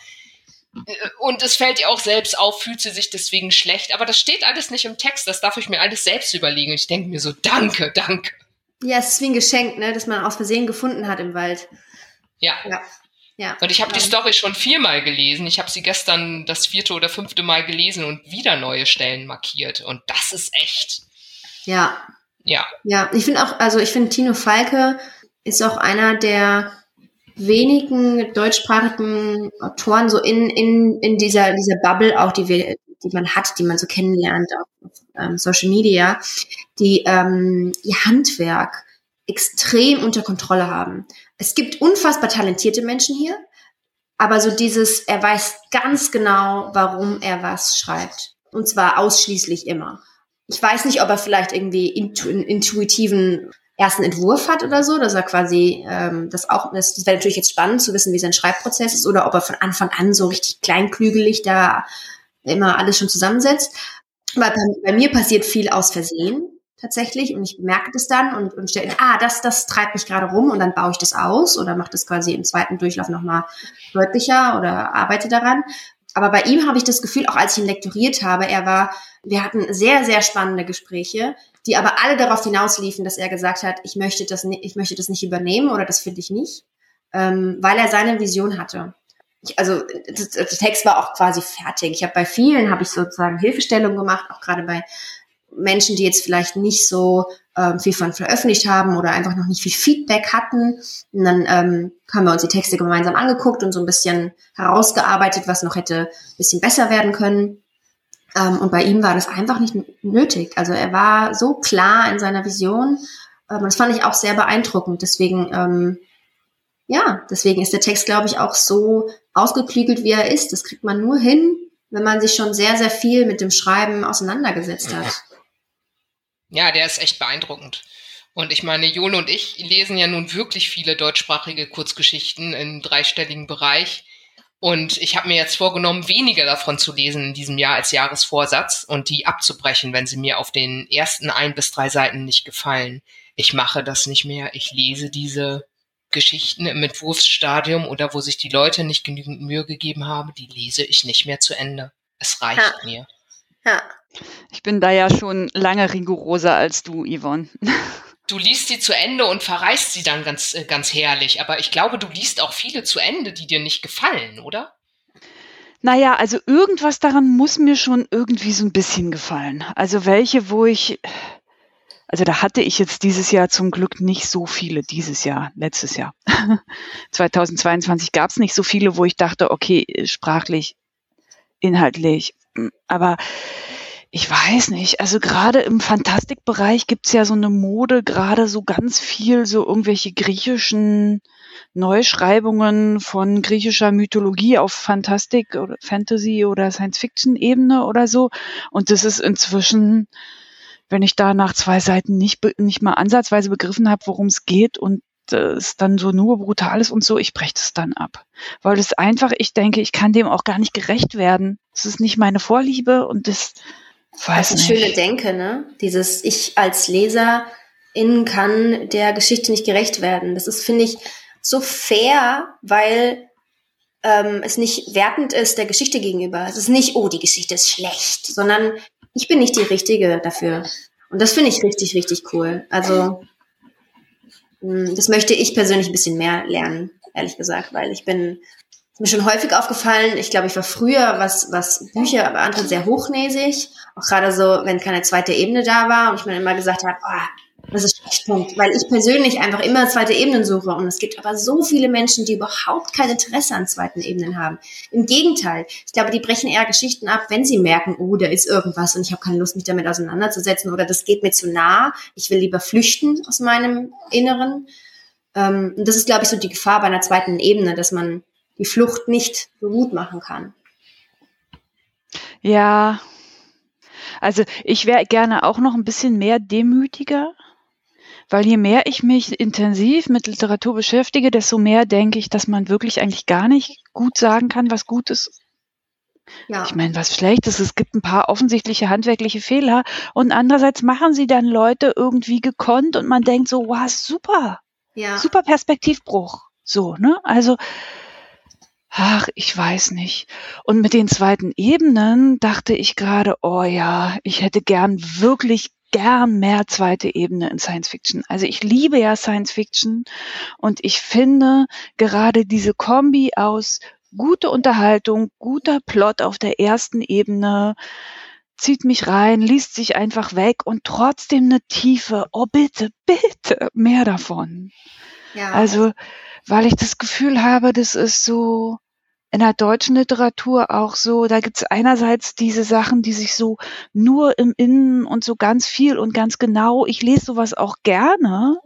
Und es fällt ihr auch selbst auf, fühlt sie sich deswegen schlecht. Aber das steht alles nicht im Text, das darf ich mir alles selbst überlegen. Ich denke mir so, danke, danke. Ja, es ist wie ein Geschenk, ne, das man aus Versehen gefunden hat im Wald. Ja. ja. Ja. Und ich habe die Story schon viermal gelesen. Ich habe sie gestern das vierte oder fünfte Mal gelesen und wieder neue Stellen markiert. Und das ist echt. Ja. Ja. Ja, ich finde auch, also ich finde Tino Falke ist auch einer der wenigen deutschsprachigen Autoren so in, in, in dieser, dieser Bubble auch, die wir, die man hat, die man so kennenlernt auf, ähm, Social Media, die ähm, ihr Handwerk extrem unter Kontrolle haben. Es gibt unfassbar talentierte Menschen hier, aber so dieses, er weiß ganz genau, warum er was schreibt. Und zwar ausschließlich immer. Ich weiß nicht, ob er vielleicht irgendwie intu intuitiven ersten Entwurf hat oder so, dass er quasi ähm, das auch, das, das wäre natürlich jetzt spannend zu wissen, wie sein Schreibprozess ist, oder ob er von Anfang an so richtig kleinklügelig da immer alles schon zusammensetzt. Weil bei, bei mir passiert viel aus Versehen tatsächlich und ich bemerke das dann und, und stelle, ah, das, das treibt mich gerade rum und dann baue ich das aus oder mache das quasi im zweiten Durchlauf nochmal deutlicher oder arbeite daran. Aber bei ihm habe ich das Gefühl, auch als ich ihn lektoriert habe, er war, wir hatten sehr, sehr spannende Gespräche, die aber alle darauf hinausliefen, dass er gesagt hat, ich möchte das, ich möchte das nicht übernehmen oder das finde ich nicht, ähm, weil er seine Vision hatte ich, also der Text war auch quasi fertig. Ich habe bei vielen habe ich sozusagen Hilfestellung gemacht, auch gerade bei Menschen, die jetzt vielleicht nicht so ähm, viel von veröffentlicht haben oder einfach noch nicht viel Feedback hatten. Und dann ähm, haben wir uns die Texte gemeinsam angeguckt und so ein bisschen herausgearbeitet, was noch hätte ein bisschen besser werden können. Ähm, und bei ihm war das einfach nicht nötig. Also er war so klar in seiner Vision. Ähm, das fand ich auch sehr beeindruckend. Deswegen ähm, ja, deswegen ist der Text, glaube ich, auch so ausgeklügelt, wie er ist. Das kriegt man nur hin, wenn man sich schon sehr, sehr viel mit dem Schreiben auseinandergesetzt hat. Ja, der ist echt beeindruckend. Und ich meine, Jole und ich lesen ja nun wirklich viele deutschsprachige Kurzgeschichten im dreistelligen Bereich. Und ich habe mir jetzt vorgenommen, weniger davon zu lesen in diesem Jahr als Jahresvorsatz und die abzubrechen, wenn sie mir auf den ersten ein bis drei Seiten nicht gefallen. Ich mache das nicht mehr. Ich lese diese Geschichten im Entwurfsstadium oder wo sich die Leute nicht genügend Mühe gegeben haben, die lese ich nicht mehr zu Ende. Es reicht ja. mir. Ja. Ich bin da ja schon lange rigoroser als du, Yvonne. Du liest sie zu Ende und verreißt sie dann ganz, äh, ganz herrlich. Aber ich glaube, du liest auch viele zu Ende, die dir nicht gefallen, oder? Naja, also irgendwas daran muss mir schon irgendwie so ein bisschen gefallen. Also welche, wo ich, also da hatte ich jetzt dieses Jahr zum Glück nicht so viele, dieses Jahr, letztes Jahr. 2022 gab es nicht so viele, wo ich dachte, okay, sprachlich, inhaltlich. Aber ich weiß nicht, also gerade im Fantastikbereich gibt's ja so eine Mode, gerade so ganz viel so irgendwelche griechischen Neuschreibungen von griechischer Mythologie auf Fantastik oder Fantasy oder Science-Fiction-Ebene oder so. Und das ist inzwischen wenn ich da nach zwei Seiten nicht, nicht mal ansatzweise begriffen habe, worum es geht und es dann so nur brutal ist und so, ich breche das dann ab. Weil es einfach, ich denke, ich kann dem auch gar nicht gerecht werden. Es ist nicht meine Vorliebe und das weiß Das ist eine schöne Denke, ne? Dieses Ich als Leser in kann der Geschichte nicht gerecht werden. Das ist, finde ich, so fair, weil ähm, es nicht wertend ist der Geschichte gegenüber. Es ist nicht, oh, die Geschichte ist schlecht, sondern ich bin nicht die Richtige dafür. Und das finde ich richtig, richtig cool. Also, das möchte ich persönlich ein bisschen mehr lernen, ehrlich gesagt, weil ich bin, mir schon häufig aufgefallen, ich glaube, ich war früher, was, was Bücher beantwortet, sehr hochnäsig. Auch gerade so, wenn keine zweite Ebene da war und ich mir immer gesagt habe, oh, das ist echt Punkt, weil ich persönlich einfach immer zweite Ebenen suche und es gibt aber so viele Menschen, die überhaupt kein Interesse an zweiten Ebenen haben. Im Gegenteil, ich glaube, die brechen eher Geschichten ab, wenn sie merken, oh, da ist irgendwas und ich habe keine Lust, mich damit auseinanderzusetzen oder das geht mir zu nah, ich will lieber flüchten aus meinem Inneren. Ähm, und das ist, glaube ich, so die Gefahr bei einer zweiten Ebene, dass man die Flucht nicht so gut machen kann. Ja, also ich wäre gerne auch noch ein bisschen mehr demütiger weil je mehr ich mich intensiv mit Literatur beschäftige, desto mehr denke ich, dass man wirklich eigentlich gar nicht gut sagen kann, was gut ist. Ja. Ich meine, was schlecht ist, es gibt ein paar offensichtliche handwerkliche Fehler und andererseits machen sie dann Leute irgendwie gekonnt und man denkt so, wow, super. Ja. Super Perspektivbruch. So, ne? Also, ach, ich weiß nicht. Und mit den zweiten Ebenen dachte ich gerade, oh ja, ich hätte gern wirklich gern mehr zweite Ebene in Science Fiction. Also ich liebe ja Science Fiction und ich finde gerade diese Kombi aus gute Unterhaltung, guter Plot auf der ersten Ebene, zieht mich rein, liest sich einfach weg und trotzdem eine Tiefe. Oh bitte, bitte, mehr davon. Ja. Also, weil ich das Gefühl habe, das ist so, in der deutschen Literatur auch so, da gibt's einerseits diese Sachen, die sich so nur im Innen und so ganz viel und ganz genau, ich lese sowas auch gerne,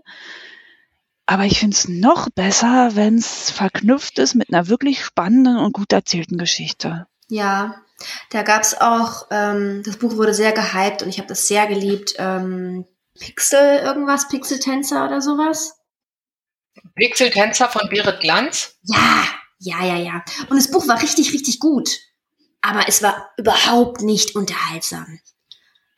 aber ich finde es noch besser, wenn es verknüpft ist mit einer wirklich spannenden und gut erzählten Geschichte. Ja, da gab's auch, ähm, das Buch wurde sehr gehypt und ich habe das sehr geliebt. Ähm, Pixel irgendwas, Pixel-Tänzer oder sowas? Pixel-Tänzer von Berit Glanz? Ja, ja, ja, ja. Und das Buch war richtig, richtig gut. Aber es war überhaupt nicht unterhaltsam.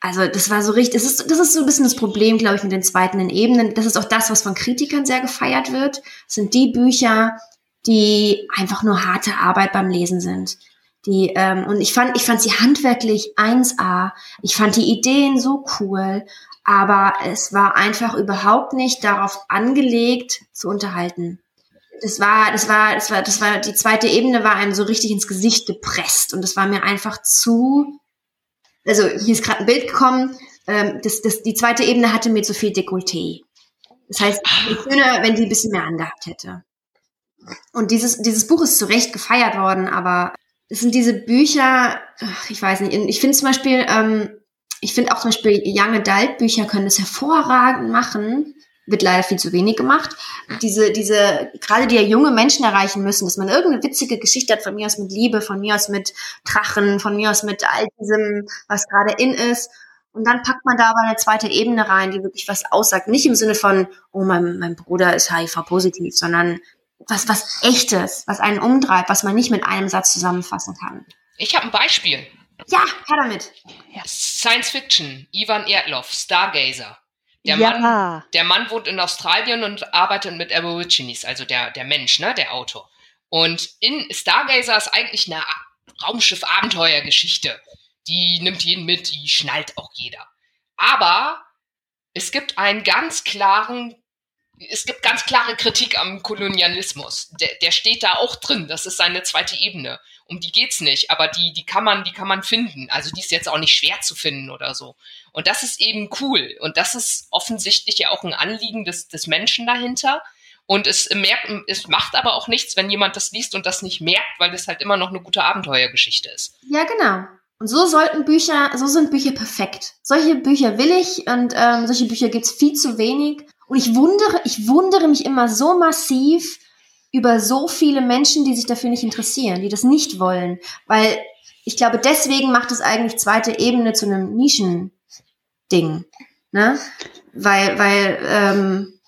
Also das war so richtig, das ist, das ist so ein bisschen das Problem, glaube ich, mit den zweiten Ebenen. Das ist auch das, was von Kritikern sehr gefeiert wird. Das sind die Bücher, die einfach nur harte Arbeit beim Lesen sind. Die, ähm, und ich fand, ich fand sie handwerklich 1A. Ich fand die Ideen so cool, aber es war einfach überhaupt nicht darauf angelegt, zu unterhalten das war, das war, das war, das war, die zweite Ebene war einem so richtig ins Gesicht gepresst und das war mir einfach zu, also hier ist gerade ein Bild gekommen, ähm, das, das, die zweite Ebene hatte mir zu viel Dekolleté. Das heißt, es schöner, wenn die ein bisschen mehr angehabt hätte. Und dieses, dieses Buch ist zu Recht gefeiert worden, aber es sind diese Bücher, ich weiß nicht, ich finde zum Beispiel, ähm, ich finde auch zum Beispiel Young Adult Bücher können das hervorragend machen, wird leider viel zu wenig gemacht. Diese, diese, gerade die ja junge Menschen erreichen müssen, dass man irgendeine witzige Geschichte hat, von mir aus mit Liebe, von mir aus mit Drachen, von mir aus mit all diesem, was gerade in ist. Und dann packt man da aber eine zweite Ebene rein, die wirklich was aussagt. Nicht im Sinne von, oh, mein, mein Bruder ist HIV-positiv, sondern was, was echtes, was einen umtreibt, was man nicht mit einem Satz zusammenfassen kann. Ich habe ein Beispiel. Ja, her damit. Ja. Science Fiction, Ivan Erdloff, Stargazer. Der, ja. Mann, der Mann wohnt in Australien und arbeitet mit Aborigines, also der, der Mensch, ne, der Autor. Und in Stargazer ist eigentlich eine Raumschiff-Abenteuergeschichte. Die nimmt jeden mit, die schnallt auch jeder. Aber es gibt einen ganz klaren es gibt ganz klare Kritik am Kolonialismus. Der, der steht da auch drin. Das ist seine zweite Ebene. Um die geht's nicht, aber die, die kann man, die kann man finden. Also die ist jetzt auch nicht schwer zu finden oder so. Und das ist eben cool. Und das ist offensichtlich ja auch ein Anliegen des, des Menschen dahinter. Und es merkt, es macht aber auch nichts, wenn jemand das liest und das nicht merkt, weil das halt immer noch eine gute Abenteuergeschichte ist. Ja, genau. Und so sollten Bücher, so sind Bücher perfekt. Solche Bücher will ich und ähm, solche Bücher gibt's viel zu wenig. Und ich wundere, ich wundere mich immer so massiv über so viele Menschen, die sich dafür nicht interessieren, die das nicht wollen. Weil ich glaube, deswegen macht es eigentlich zweite Ebene zu einem Nischending. Ne? Weil, weil, ähm,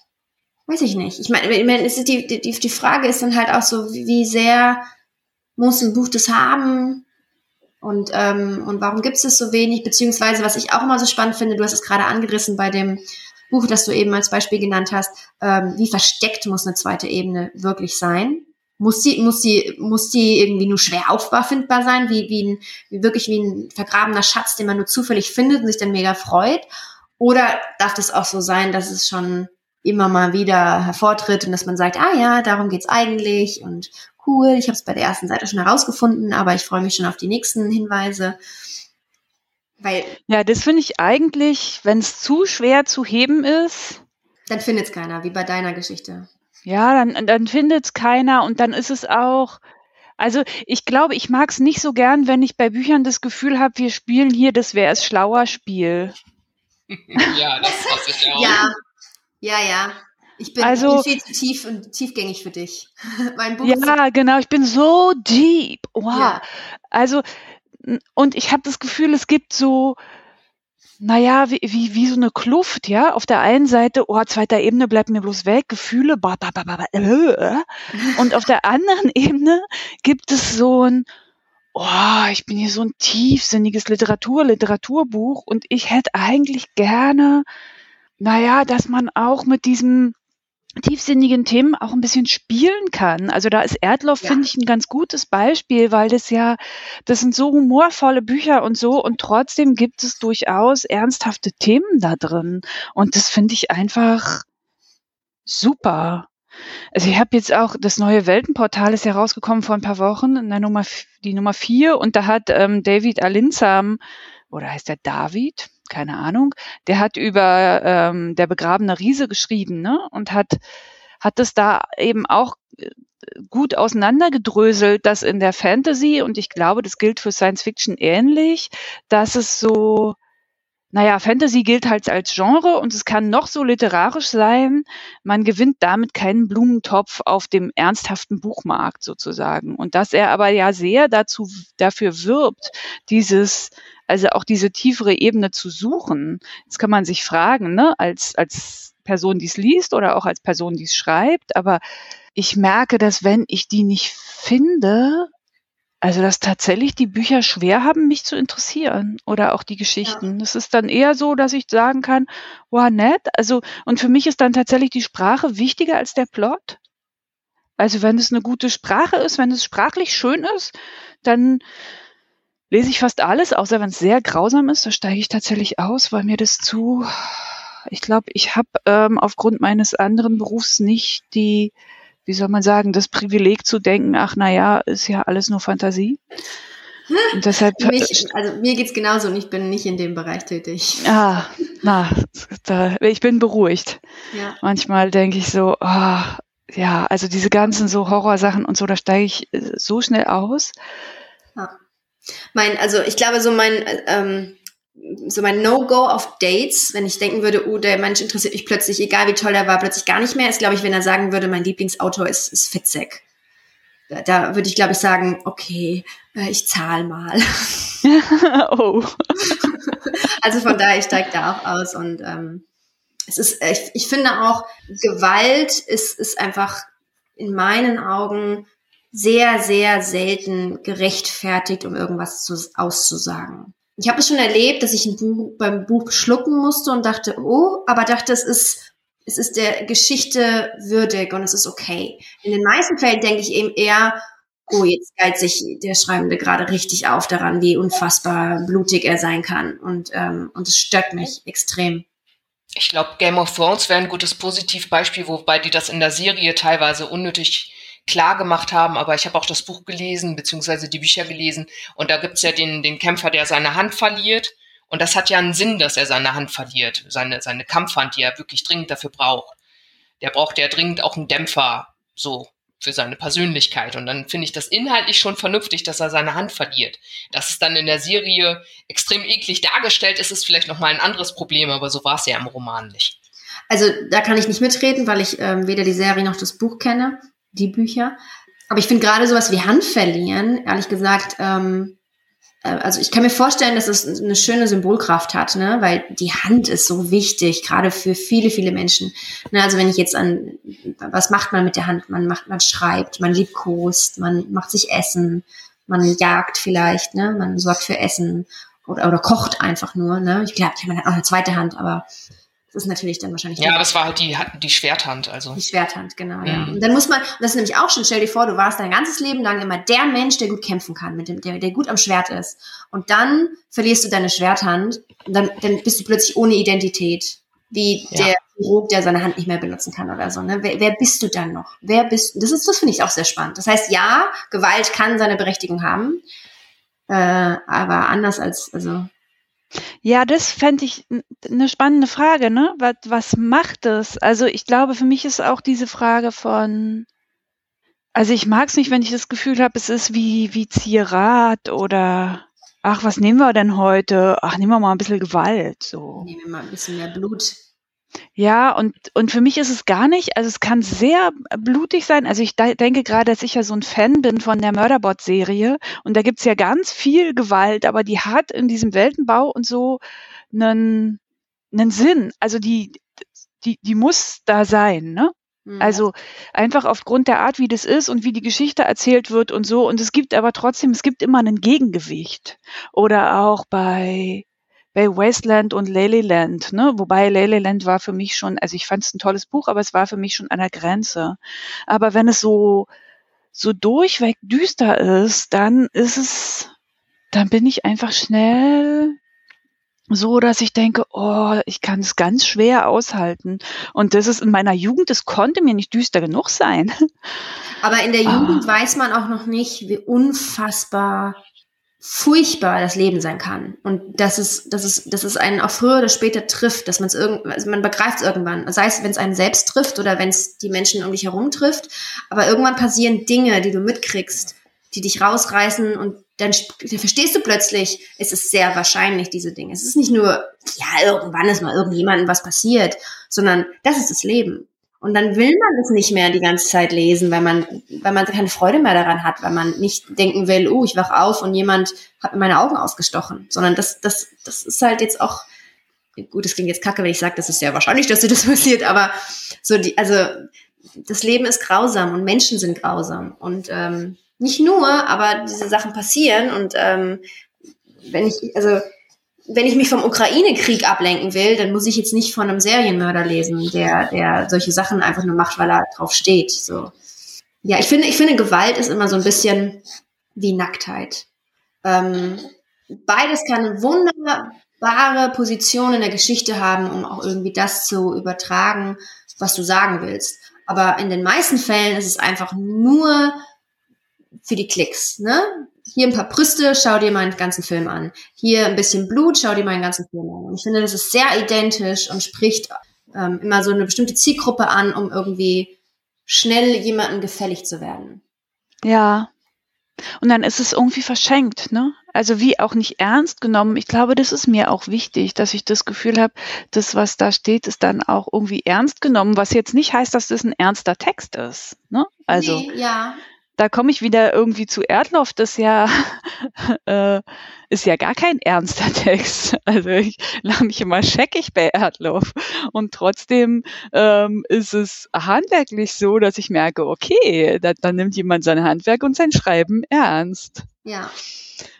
weiß ich nicht. Ich meine, ich meine die, die, die Frage ist dann halt auch so, wie sehr muss ein Buch das haben? Und, ähm, und warum gibt es das so wenig? Beziehungsweise, was ich auch immer so spannend finde, du hast es gerade angerissen bei dem Buch, das du eben als Beispiel genannt hast, ähm, wie versteckt muss eine zweite Ebene wirklich sein? Muss die, muss die, muss die irgendwie nur schwer auffindbar sein, wie, wie, ein, wie wirklich wie ein vergrabener Schatz, den man nur zufällig findet und sich dann mega freut? Oder darf das auch so sein, dass es schon immer mal wieder hervortritt und dass man sagt, ah ja, darum geht's eigentlich und cool, ich habe es bei der ersten Seite schon herausgefunden, aber ich freue mich schon auf die nächsten Hinweise. Weil ja, das finde ich eigentlich, wenn es zu schwer zu heben ist. Dann findet es keiner, wie bei deiner Geschichte. Ja, dann, dann findet es keiner und dann ist es auch. Also ich glaube, ich mag es nicht so gern, wenn ich bei Büchern das Gefühl habe, wir spielen hier, das wäre es schlauer Spiel. ja, das hasse ich auch. Ja, ja, ja. Ich bin, also, viel zu tief und tiefgängig für dich. mein Buch ja, genau. Ich bin so deep. Wow. Ja. Also und ich habe das Gefühl, es gibt so, naja, wie, wie, wie so eine Kluft, ja. Auf der einen Seite, oh, zweiter Ebene bleibt mir bloß weg, Gefühle, ba, ba, ba, ba, äh. und auf der anderen Ebene gibt es so ein, oh, ich bin hier so ein tiefsinniges Literatur, Literaturbuch und ich hätte eigentlich gerne, naja, dass man auch mit diesem tiefsinnigen Themen auch ein bisschen spielen kann. Also da ist Erdloff, ja. finde ich, ein ganz gutes Beispiel, weil das ja, das sind so humorvolle Bücher und so und trotzdem gibt es durchaus ernsthafte Themen da drin. Und das finde ich einfach super. Also ich habe jetzt auch, das neue Weltenportal ist ja rausgekommen vor ein paar Wochen, in der Nummer, die Nummer vier, und da hat ähm, David Alinsam, oder heißt der David? Keine Ahnung, der hat über ähm, der begrabene Riese geschrieben ne? und hat, hat es da eben auch äh, gut auseinandergedröselt, dass in der Fantasy, und ich glaube, das gilt für Science Fiction ähnlich, dass es so, naja, Fantasy gilt halt als Genre und es kann noch so literarisch sein, man gewinnt damit keinen Blumentopf auf dem ernsthaften Buchmarkt sozusagen. Und dass er aber ja sehr dazu, dafür wirbt, dieses also auch diese tiefere Ebene zu suchen. Jetzt kann man sich fragen, ne, als, als Person, die es liest oder auch als Person, die es schreibt, aber ich merke, dass wenn ich die nicht finde, also dass tatsächlich die Bücher schwer haben, mich zu interessieren oder auch die Geschichten. Ja. Das ist dann eher so, dass ich sagen kann, wow, nett. Also, und für mich ist dann tatsächlich die Sprache wichtiger als der Plot. Also wenn es eine gute Sprache ist, wenn es sprachlich schön ist, dann lese ich fast alles, außer wenn es sehr grausam ist. Da steige ich tatsächlich aus, weil mir das zu. Ich glaube, ich habe ähm, aufgrund meines anderen Berufs nicht die, wie soll man sagen, das Privileg zu denken, ach na ja, ist ja alles nur Fantasie. Und deshalb, Mich, also mir geht's genauso und ich bin nicht in dem Bereich tätig. Ah, na, da, ich bin beruhigt. Ja. Manchmal denke ich so, oh, ja, also diese ganzen so Horrorsachen und so, da steige ich äh, so schnell aus. Ja. Mein, also ich glaube, so mein, ähm, so mein No-Go auf Dates, wenn ich denken würde, oh, der Mensch interessiert mich plötzlich, egal wie toll der war, plötzlich gar nicht mehr, ist, glaube ich, wenn er sagen würde, mein Lieblingsautor ist, ist Fitzek. Da, da würde ich, glaube ich, sagen, okay, äh, ich zahle mal. oh. also von daher, ich steige da auch aus und ähm, es ist, ich, ich finde auch, Gewalt ist, ist einfach in meinen Augen sehr, sehr selten gerechtfertigt, um irgendwas zu, auszusagen. Ich habe es schon erlebt, dass ich ein Buch, beim Buch schlucken musste und dachte, oh, aber dachte, es ist, es ist der Geschichte würdig und es ist okay. In den meisten Fällen denke ich eben eher, oh, jetzt geilt sich der Schreibende gerade richtig auf daran, wie unfassbar blutig er sein kann. Und, ähm, und es stört mich extrem. Ich glaube, Game of Thrones wäre ein gutes Positivbeispiel, wobei die das in der Serie teilweise unnötig klar gemacht haben, aber ich habe auch das Buch gelesen, beziehungsweise die Bücher gelesen, und da gibt's ja den, den Kämpfer, der seine Hand verliert. Und das hat ja einen Sinn, dass er seine Hand verliert, seine, seine Kampfhand, die er wirklich dringend dafür braucht. Der braucht ja dringend auch einen Dämpfer, so für seine Persönlichkeit. Und dann finde ich das inhaltlich schon vernünftig, dass er seine Hand verliert. Dass es dann in der Serie extrem eklig dargestellt ist, ist vielleicht nochmal ein anderes Problem, aber so war es ja im Roman nicht. Also da kann ich nicht mitreden, weil ich ähm, weder die Serie noch das Buch kenne, die Bücher. Aber ich finde gerade sowas wie Hand verlieren, ehrlich gesagt, ähm, äh, also ich kann mir vorstellen, dass es eine schöne Symbolkraft hat, ne? weil die Hand ist so wichtig, gerade für viele, viele Menschen. Ne? Also wenn ich jetzt an, was macht man mit der Hand? Man macht, man schreibt, man liebkost, man macht sich Essen, man jagt vielleicht, ne? man sorgt für Essen oder, oder kocht einfach nur. Ne? Ich glaube, man hat auch eine zweite Hand, aber das ist natürlich dann wahrscheinlich. Ja, aber es war halt die, die Schwerthand, also. Die Schwerthand, genau, mhm. ja. Und dann muss man, das ist nämlich auch schon, stell dir vor, du warst dein ganzes Leben lang immer der Mensch, der gut kämpfen kann, mit dem, der, der gut am Schwert ist. Und dann verlierst du deine Schwerthand, und dann, dann bist du plötzlich ohne Identität. Wie ja. der Chirurg, der seine Hand nicht mehr benutzen kann oder so. Ne? Wer, wer bist du dann noch? Wer bist? Das ist, das finde ich auch sehr spannend. Das heißt, ja, Gewalt kann seine Berechtigung haben, äh, aber anders als, also ja, das fände ich eine spannende Frage, ne? Was, was macht es? Also ich glaube, für mich ist auch diese Frage von, also ich mag es nicht, wenn ich das Gefühl habe, es ist wie, wie Zierat oder ach, was nehmen wir denn heute? Ach, nehmen wir mal ein bisschen Gewalt. So. Nehmen wir mal ein bisschen mehr Blut. Ja, und, und für mich ist es gar nicht, also es kann sehr blutig sein. Also ich denke gerade, dass ich ja so ein Fan bin von der Murderbot-Serie und da gibt's ja ganz viel Gewalt, aber die hat in diesem Weltenbau und so einen, einen Sinn. Also die, die, die muss da sein, ne? Mhm. Also einfach aufgrund der Art, wie das ist und wie die Geschichte erzählt wird und so. Und es gibt aber trotzdem, es gibt immer ein Gegengewicht. Oder auch bei bei Wasteland und Lelyland, ne? Wobei Lelyland war für mich schon, also ich fand es ein tolles Buch, aber es war für mich schon an der Grenze. Aber wenn es so so durchweg düster ist, dann ist es, dann bin ich einfach schnell so, dass ich denke, oh, ich kann es ganz schwer aushalten. Und das ist in meiner Jugend, das konnte mir nicht düster genug sein. Aber in der Jugend ah. weiß man auch noch nicht, wie unfassbar furchtbar das Leben sein kann und dass es, dass es, dass es einen auch früher oder später trifft, dass man es irgend, also man begreift es irgendwann, sei es, wenn es einen selbst trifft oder wenn es die Menschen um dich herum trifft, aber irgendwann passieren Dinge, die du mitkriegst, die dich rausreißen und dann, dann verstehst du plötzlich, es ist sehr wahrscheinlich diese Dinge. Es ist nicht nur, ja, irgendwann ist mal irgendjemandem was passiert, sondern das ist das Leben. Und dann will man es nicht mehr die ganze Zeit lesen, weil man, weil man keine Freude mehr daran hat, weil man nicht denken will, oh, ich wach auf und jemand hat mir meine Augen ausgestochen. Sondern das, das, das ist halt jetzt auch, gut, es klingt jetzt kacke, wenn ich sage, das ist sehr wahrscheinlich, dass dir das passiert, aber so die, also das Leben ist grausam und Menschen sind grausam. Und ähm, nicht nur, aber diese Sachen passieren und ähm, wenn ich, also wenn ich mich vom Ukraine-Krieg ablenken will, dann muss ich jetzt nicht von einem Serienmörder lesen, der, der solche Sachen einfach nur macht, weil er drauf steht. So. Ja, ich finde, ich finde, Gewalt ist immer so ein bisschen wie Nacktheit. Ähm, beides kann eine wunderbare Position in der Geschichte haben, um auch irgendwie das zu übertragen, was du sagen willst. Aber in den meisten Fällen ist es einfach nur für die Klicks. Ne? Hier ein paar Brüste, schau dir meinen ganzen Film an. Hier ein bisschen Blut, schau dir meinen ganzen Film an. Und ich finde, das ist sehr identisch und spricht ähm, immer so eine bestimmte Zielgruppe an, um irgendwie schnell jemandem gefällig zu werden. Ja. Und dann ist es irgendwie verschenkt, ne? Also wie auch nicht ernst genommen. Ich glaube, das ist mir auch wichtig, dass ich das Gefühl habe, das, was da steht, ist dann auch irgendwie ernst genommen, was jetzt nicht heißt, dass das ein ernster Text ist. Ne? Also nee, ja da komme ich wieder irgendwie zu Erdloff, das ja äh, ist ja gar kein ernster Text. Also ich lache mich immer scheckig bei Erdloff. Und trotzdem ähm, ist es handwerklich so, dass ich merke, okay, da, da nimmt jemand sein Handwerk und sein Schreiben ernst. Ja.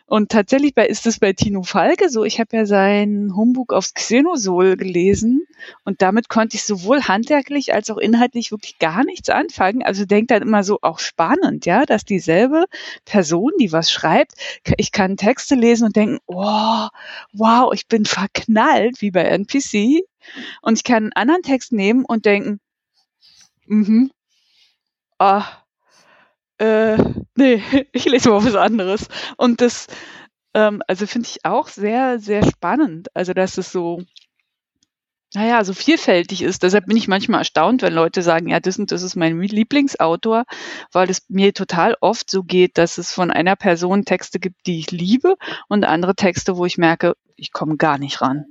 Und tatsächlich bei, ist es bei Tino Falke so. Ich habe ja sein Humbug aufs Xenosol gelesen und damit konnte ich sowohl handwerklich als auch inhaltlich wirklich gar nichts anfangen. Also denkt dann immer so auch spannend, ja, dass dieselbe Person, die was schreibt, ich kann Texte lesen und denken, oh, wow, ich bin verknallt, wie bei NPC. Und ich kann einen anderen Text nehmen und denken, mhm, ah, äh, nee, ich lese mal was anderes. Und das, ähm, also finde ich auch sehr, sehr spannend. Also, dass es so, naja, so vielfältig ist. Deshalb bin ich manchmal erstaunt, wenn Leute sagen, ja, das und das ist mein Lieblingsautor, weil es mir total oft so geht, dass es von einer Person Texte gibt, die ich liebe und andere Texte, wo ich merke, ich komme gar nicht ran.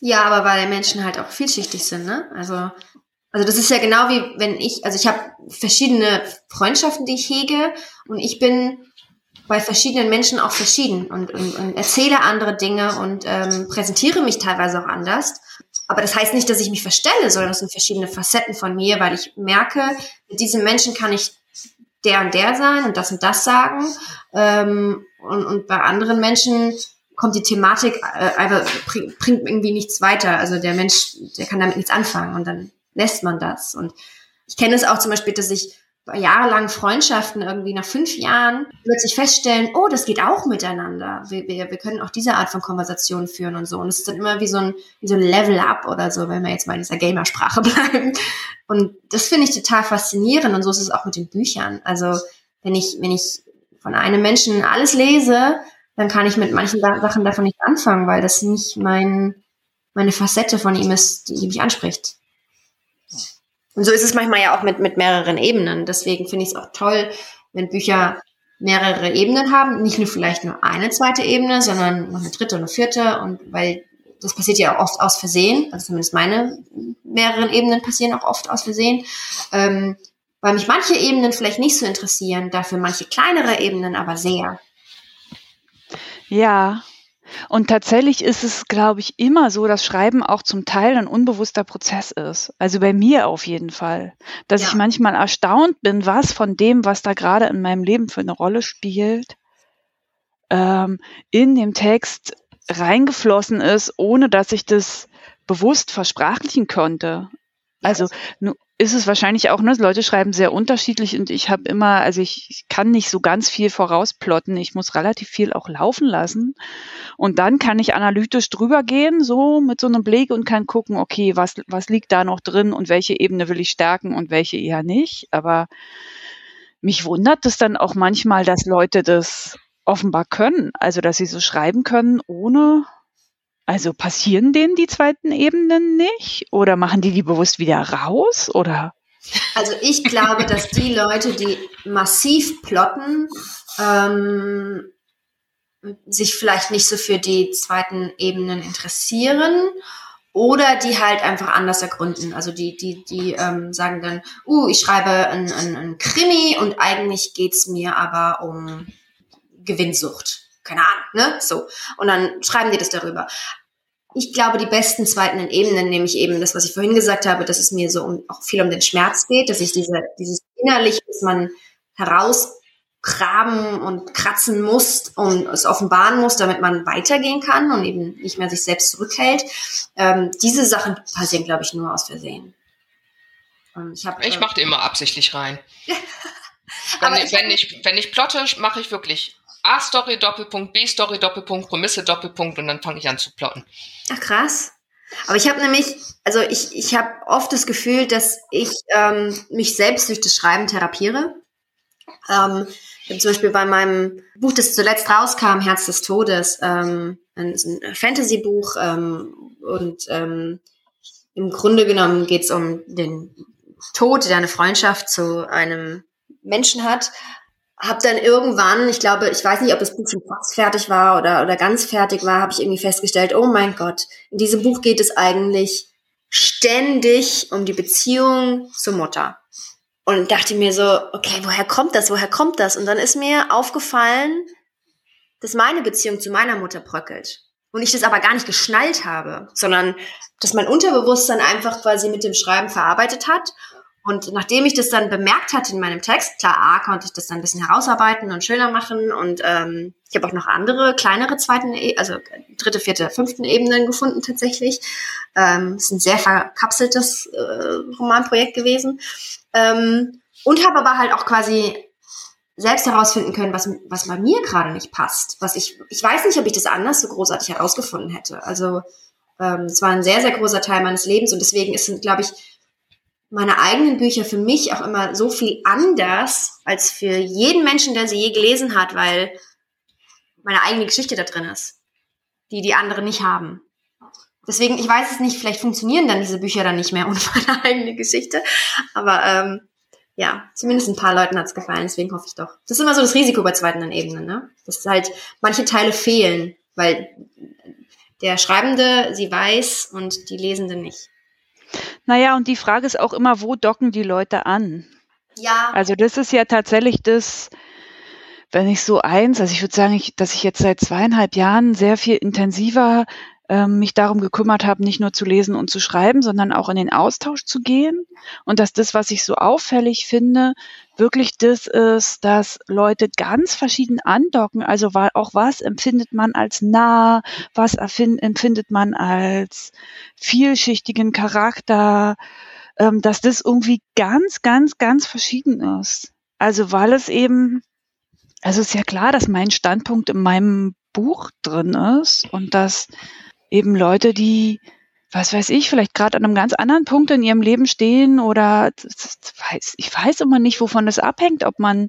Ja, aber weil Menschen halt auch vielschichtig sind, ne? Also also das ist ja genau wie wenn ich, also ich habe verschiedene Freundschaften, die ich hege und ich bin bei verschiedenen Menschen auch verschieden und, und, und erzähle andere Dinge und ähm, präsentiere mich teilweise auch anders. Aber das heißt nicht, dass ich mich verstelle, sondern das sind verschiedene Facetten von mir, weil ich merke, mit diesem Menschen kann ich der und der sein und das und das sagen. Ähm, und, und bei anderen Menschen kommt die Thematik äh, einfach bringt irgendwie nichts weiter. Also der Mensch, der kann damit nichts anfangen und dann lässt man das. Und ich kenne es auch zum Beispiel, dass ich bei jahrelangen Freundschaften irgendwie nach fünf Jahren plötzlich feststellen, oh, das geht auch miteinander. Wir, wir, wir können auch diese Art von Konversation führen und so. Und es ist dann immer wie so ein, wie so ein Level-Up oder so, wenn wir jetzt mal in dieser Gamersprache bleiben. Und das finde ich total faszinierend. Und so ist es auch mit den Büchern. Also wenn ich, wenn ich von einem Menschen alles lese, dann kann ich mit manchen Sachen davon nicht anfangen, weil das nicht mein, meine Facette von ihm ist, die mich anspricht. Und so ist es manchmal ja auch mit, mit mehreren Ebenen. Deswegen finde ich es auch toll, wenn Bücher mehrere Ebenen haben. Nicht nur vielleicht nur eine zweite Ebene, sondern noch eine dritte und eine vierte. Und weil das passiert ja auch oft aus Versehen, also zumindest meine mehreren Ebenen passieren auch oft aus Versehen. Ähm, weil mich manche Ebenen vielleicht nicht so interessieren, dafür manche kleinere Ebenen aber sehr. Ja, und tatsächlich ist es, glaube ich, immer so, dass Schreiben auch zum Teil ein unbewusster Prozess ist. Also bei mir auf jeden Fall. Dass ja. ich manchmal erstaunt bin, was von dem, was da gerade in meinem Leben für eine Rolle spielt, ähm, in dem Text reingeflossen ist, ohne dass ich das bewusst versprachlichen konnte. Also nu, ist es wahrscheinlich auch, ne, Leute schreiben sehr unterschiedlich und ich habe immer, also ich, ich kann nicht so ganz viel vorausplotten. Ich muss relativ viel auch laufen lassen. Und dann kann ich analytisch drüber gehen, so mit so einem Blick und kann gucken, okay, was, was liegt da noch drin und welche Ebene will ich stärken und welche eher nicht. Aber mich wundert es dann auch manchmal, dass Leute das offenbar können. Also, dass sie so schreiben können, ohne also passieren denen die zweiten Ebenen nicht? Oder machen die die bewusst wieder raus? Oder? Also ich glaube, dass die Leute, die massiv plotten, ähm, sich vielleicht nicht so für die zweiten Ebenen interessieren oder die halt einfach anders ergründen. Also die, die, die ähm, sagen dann, uh, ich schreibe ein, ein, ein Krimi und eigentlich geht's mir aber um Gewinnsucht keine Ahnung, ne? So. Und dann schreiben die das darüber. Ich glaube, die besten zweiten Ebenen, nämlich eben das, was ich vorhin gesagt habe, dass es mir so um, auch viel um den Schmerz geht, dass ich diese, dieses innerlich, dass man herausgraben und kratzen muss und es offenbaren muss, damit man weitergehen kann und eben nicht mehr sich selbst zurückhält. Ähm, diese Sachen passieren, glaube ich, nur aus Versehen. ich ich äh, mache die immer absichtlich rein. wenn, ich, wenn, ich, wenn ich plotte, mache ich wirklich A-Story, Doppelpunkt, B-Story, Doppelpunkt, Prämisse, Doppelpunkt und dann fange ich an zu plotten. Ach krass. Aber ich habe nämlich, also ich, ich habe oft das Gefühl, dass ich ähm, mich selbst durch das Schreiben therapiere. Ähm, zum Beispiel bei meinem Buch, das zuletzt rauskam, Herz des Todes, ähm, ein, ein Fantasy-Buch ähm, und ähm, im Grunde genommen geht es um den Tod, der eine Freundschaft zu einem Menschen hat habe dann irgendwann, ich glaube, ich weiß nicht, ob das Buch schon fast fertig war oder, oder ganz fertig war, habe ich irgendwie festgestellt, oh mein Gott, in diesem Buch geht es eigentlich ständig um die Beziehung zur Mutter. Und dachte mir so, okay, woher kommt das, woher kommt das? Und dann ist mir aufgefallen, dass meine Beziehung zu meiner Mutter bröckelt. Und ich das aber gar nicht geschnallt habe, sondern dass mein Unterbewusstsein einfach quasi mit dem Schreiben verarbeitet hat Und nachdem ich das dann bemerkt hatte in meinem Text, klar, A, konnte ich das dann ein bisschen herausarbeiten und schöner machen. Und ähm, ich habe auch noch andere, kleinere zweiten, e also dritte, vierte, fünften Ebenen gefunden tatsächlich. Ähm, ist ein sehr verkapseltes äh, Romanprojekt gewesen. Ähm, und habe aber halt auch quasi selbst herausfinden können, was, was bei mir gerade nicht passt. Was ich, ich weiß nicht, ob ich das anders so großartig herausgefunden hätte. Also ähm, es war ein sehr, sehr großer Teil meines Lebens und deswegen ist, glaube ich, meine eigenen Bücher für mich auch immer so viel anders als für jeden Menschen, der sie je gelesen hat, weil meine eigene Geschichte da drin ist, die die anderen nicht haben. Deswegen, ich weiß es nicht, vielleicht funktionieren dann diese Bücher dann nicht mehr ohne meine eigene Geschichte, aber ähm, ja, zumindest ein paar Leuten hat's gefallen, deswegen hoffe ich doch. Das ist immer so das Risiko bei zweiten Ebenen, ne? Dass halt manche Teile fehlen, weil der Schreibende sie weiß und die Lesende nicht. Naja, und die Frage ist auch immer, wo docken die Leute an? Ja. Also das ist ja tatsächlich das, wenn ich so eins, also ich würde sagen, ich, dass ich jetzt seit zweieinhalb Jahren sehr viel intensiver ähm, mich darum gekümmert habe, nicht nur zu lesen und zu schreiben, sondern auch in den Austausch zu gehen. Und dass das, was ich so auffällig finde, wirklich das ist, dass Leute ganz verschieden andocken. Also auch was empfindet man als nah, was empfindet man als vielschichtigen Charakter, ähm, dass das irgendwie ganz, ganz, ganz verschieden ist. Also weil es eben, also ist ja klar, dass mein Standpunkt in meinem Buch drin ist und dass eben Leute, die, was weiß ich, vielleicht gerade an einem ganz anderen Punkt in ihrem Leben stehen oder weiß, ich weiß immer nicht, wovon das abhängt, ob man,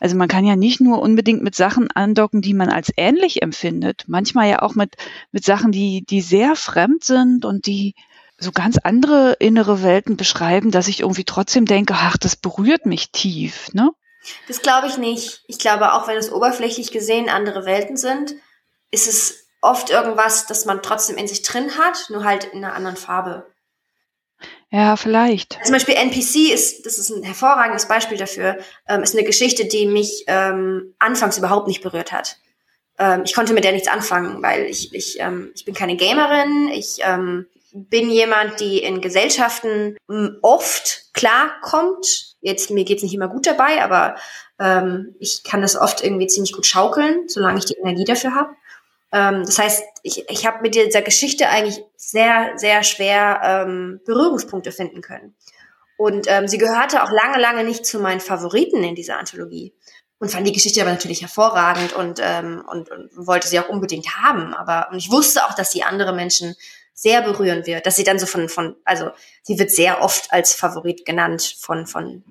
also man kann ja nicht nur unbedingt mit Sachen andocken, die man als ähnlich empfindet, manchmal ja auch mit, mit Sachen, die, die sehr fremd sind und die so ganz andere innere Welten beschreiben, dass ich irgendwie trotzdem denke, ach, das berührt mich tief, ne? Das glaube ich nicht. Ich glaube, auch wenn es oberflächlich gesehen andere Welten sind, ist es oft irgendwas, das man trotzdem in sich drin hat, nur halt in einer anderen Farbe. Ja, vielleicht. Zum Beispiel NPC ist, das ist ein hervorragendes Beispiel dafür, ähm, ist eine Geschichte, die mich ähm, anfangs überhaupt nicht berührt hat. Ähm, ich konnte mit der nichts anfangen, weil ich, ich, ähm, ich bin keine Gamerin, ich ähm, bin jemand, die in Gesellschaften oft klarkommt. Jetzt, mir geht's nicht immer gut dabei, aber ähm, ich kann das oft irgendwie ziemlich gut schaukeln, solange ich die Energie dafür habe. Ähm, das heißt, ich, ich habe mit dieser Geschichte eigentlich sehr, sehr schwer ähm, Berührungspunkte finden können. Und ähm, sie gehörte auch lange, lange nicht zu meinen Favoriten in dieser Anthologie. Und fand die Geschichte aber natürlich hervorragend und, ähm, und, und wollte sie auch unbedingt haben. Aber und ich wusste auch, dass sie andere Menschen sehr berühren wird, dass sie dann so von, von, also sie wird sehr oft als Favorit genannt von, von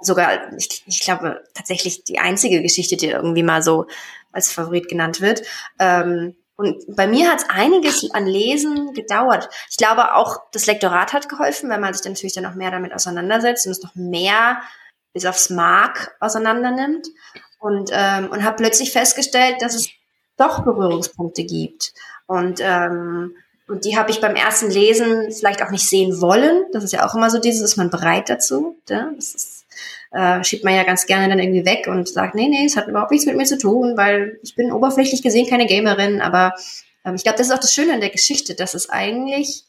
sogar, ich, ich glaube, tatsächlich die einzige Geschichte, die irgendwie mal so als Favorit genannt wird. Ähm, und bei mir hat es einiges an Lesen gedauert. Ich glaube auch, das Lektorat hat geholfen, weil man sich dann natürlich dann noch mehr damit auseinandersetzt und es noch mehr bis aufs Mark auseinander nimmt. Und, ähm, und habe plötzlich festgestellt, dass es doch Berührungspunkte gibt. Und, ähm, und die habe ich beim ersten Lesen vielleicht auch nicht sehen wollen. Das ist ja auch immer so dieses, ist man bereit dazu. Ja? Das ist äh, schiebt man ja ganz gerne dann irgendwie weg und sagt, nee, nee, es hat überhaupt nichts mit mir zu tun, weil ich bin oberflächlich gesehen keine Gamerin, aber ähm, ich glaube, das ist auch das Schöne an der Geschichte, dass es eigentlich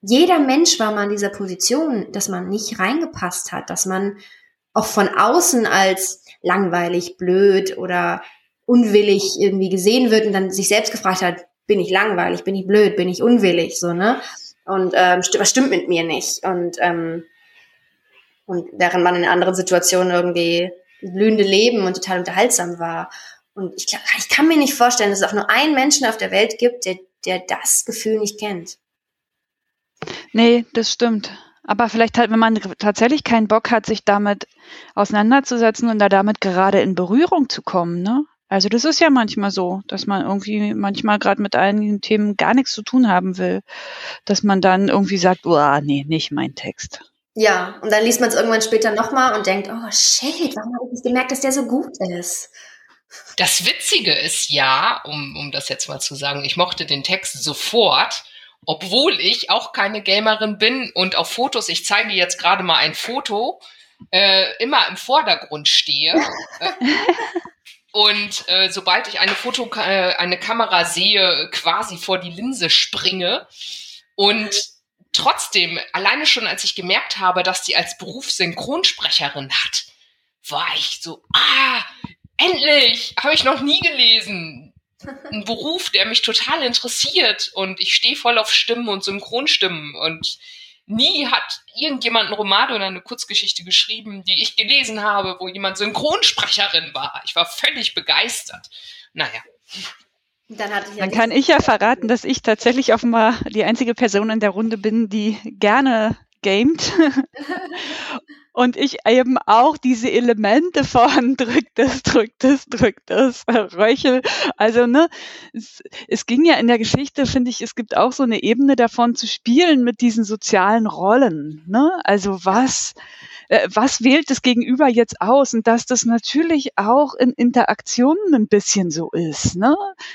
jeder Mensch war mal in dieser Position, dass man nicht reingepasst hat, dass man auch von außen als langweilig, blöd oder unwillig irgendwie gesehen wird und dann sich selbst gefragt hat, bin ich langweilig, bin ich blöd, bin ich unwillig, so, ne? Und ähm, was stimmt mit mir nicht? Und ähm, und während man in anderen Situationen irgendwie blühende Leben und total unterhaltsam war. Und ich, ich kann mir nicht vorstellen, dass es auch nur einen Menschen auf der Welt gibt, der, der das Gefühl nicht kennt. Nee, das stimmt. Aber vielleicht halt, wenn man tatsächlich keinen Bock hat, sich damit auseinanderzusetzen und da damit gerade in Berührung zu kommen, ne? Also das ist ja manchmal so, dass man irgendwie manchmal gerade mit einigen Themen gar nichts zu tun haben will, dass man dann irgendwie sagt, oh, nee, nicht mein Text. Ja, und dann liest man es irgendwann später nochmal und denkt, oh shit, warum habe ich nicht gemerkt, dass der so gut ist? Das Witzige ist ja, um, um das jetzt mal zu sagen, ich mochte den Text sofort, obwohl ich auch keine Gamerin bin und auf Fotos, ich zeige jetzt gerade mal ein Foto, äh, immer im Vordergrund stehe. Und äh, sobald ich eine Foto, äh, eine Kamera sehe, quasi vor die Linse springe. Und trotzdem, alleine schon als ich gemerkt habe, dass die als Beruf Synchronsprecherin hat, war ich so, ah, endlich, habe ich noch nie gelesen. Ein Beruf, der mich total interessiert und ich stehe voll auf Stimmen und Synchronstimmen und nie hat irgendjemand einen Roman oder eine Kurzgeschichte geschrieben, die ich gelesen habe, wo jemand Synchronsprecherin war. Ich war völlig begeistert. Naja. Dann, ja Dann kann ich ja verraten, dass ich tatsächlich offenbar die einzige Person in der Runde bin, die gerne gamet. und ich eben auch diese Elemente von drückt es, drückt es, drückt es, Röchel. Also, ne, es, es ging ja in der Geschichte, finde ich, es gibt auch so eine Ebene davon zu spielen mit diesen sozialen Rollen. Ne? Also was, äh, was wählt das Gegenüber jetzt aus? Und dass das natürlich auch in Interaktionen ein bisschen so ist. Ne?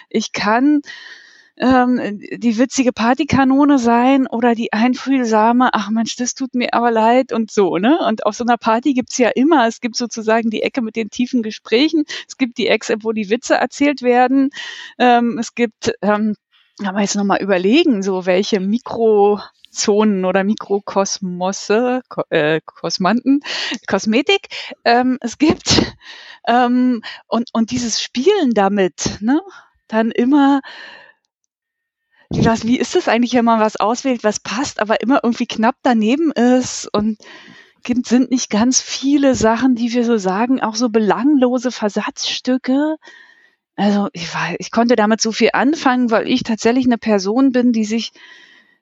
Ich kann ähm, die witzige Partykanone sein oder die einfühlsame, ach Mensch, das tut mir aber leid und so, ne? Und auf so einer Party gibt's ja immer, es gibt sozusagen die Ecke mit den tiefen Gesprächen, es gibt die Ecke, wo die Witze erzählt werden, ähm, es gibt, ähm, kann man jetzt nochmal überlegen, so welche Mikro Zonen oder Mikrokosmosse, Ko äh, Kosmanten, Kosmetik ähm, es gibt. Ähm, und, und dieses Spielen damit, ne? dann immer wie, was, wie ist es eigentlich, wenn man was auswählt, was passt, aber immer irgendwie knapp daneben ist und gibt, sind nicht ganz viele Sachen, die wir so sagen, auch so belanglose Versatzstücke. Also ich, war, ich konnte damit so viel anfangen, weil ich tatsächlich eine Person bin, die sich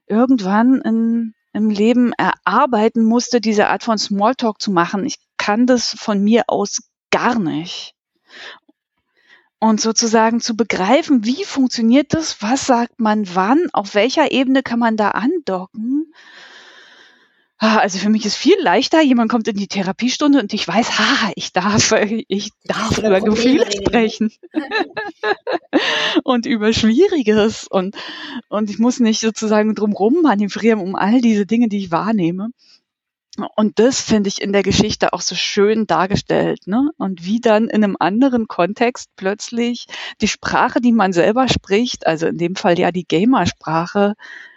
irgendwann in, im Leben erarbeiten musste, diese Art von Smalltalk zu machen. Ich kann das von mir aus gar nicht und sozusagen zu begreifen, wie funktioniert das, was sagt man wann, auf welcher Ebene kann man da andocken. Ah, also für mich ist viel leichter, jemand kommt in die Therapiestunde und ich weiß, ha, ich darf, ich darf über Gefühle sprechen und über Schwieriges und, und ich muss nicht sozusagen drumrum manövrieren um all diese Dinge, die ich wahrnehme. Und das finde ich in der Geschichte auch so schön dargestellt, ne? Und wie dann in einem anderen Kontext plötzlich die Sprache, die man selber spricht, also in dem Fall ja die Gamersprache,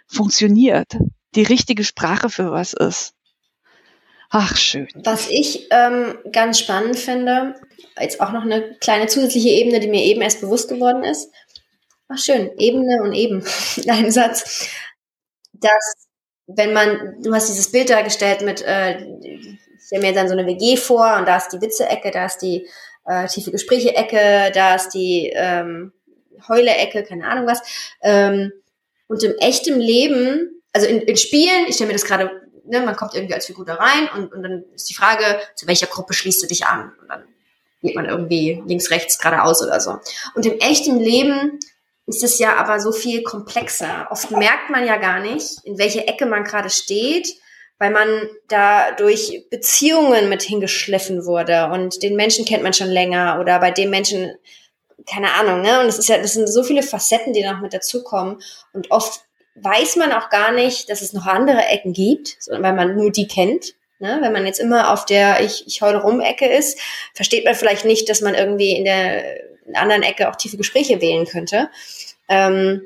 funktioniert. Die richtige Sprache für was ist. Ach, schön. Was ich ähm, ganz spannend finde, jetzt auch noch eine kleine zusätzliche Ebene, die mir eben erst bewusst geworden ist. Ach, schön. Ebene und eben. Ein Satz. Dass wenn man, du hast dieses Bild dargestellt mit, äh, ich stelle mir dann so eine WG vor und da ist die Witze-Ecke, da ist die äh, tiefe Gespräche-Ecke, da ist die ähm, Heule-Ecke, keine Ahnung was. Ähm, und im echten Leben, also in, in Spielen, ich stelle mir das gerade, ne, man kommt irgendwie als Figur da rein und, und dann ist die Frage, zu welcher Gruppe schließt du dich an? Und dann geht man irgendwie links, rechts, geradeaus oder so. Und im echten Leben ist es ja aber so viel komplexer. Oft merkt man ja gar nicht, in welche Ecke man gerade steht, weil man da durch Beziehungen mit hingeschliffen wurde und den Menschen kennt man schon länger oder bei dem Menschen, keine Ahnung, ne? Und es ist ja, das sind so viele Facetten, die noch mit dazukommen und oft weiß man auch gar nicht, dass es noch andere Ecken gibt, weil man nur die kennt. Ne? Wenn man jetzt immer auf der Ich, ich heule rum Ecke ist, versteht man vielleicht nicht, dass man irgendwie in der anderen Ecke auch tiefe Gespräche wählen könnte. Ähm,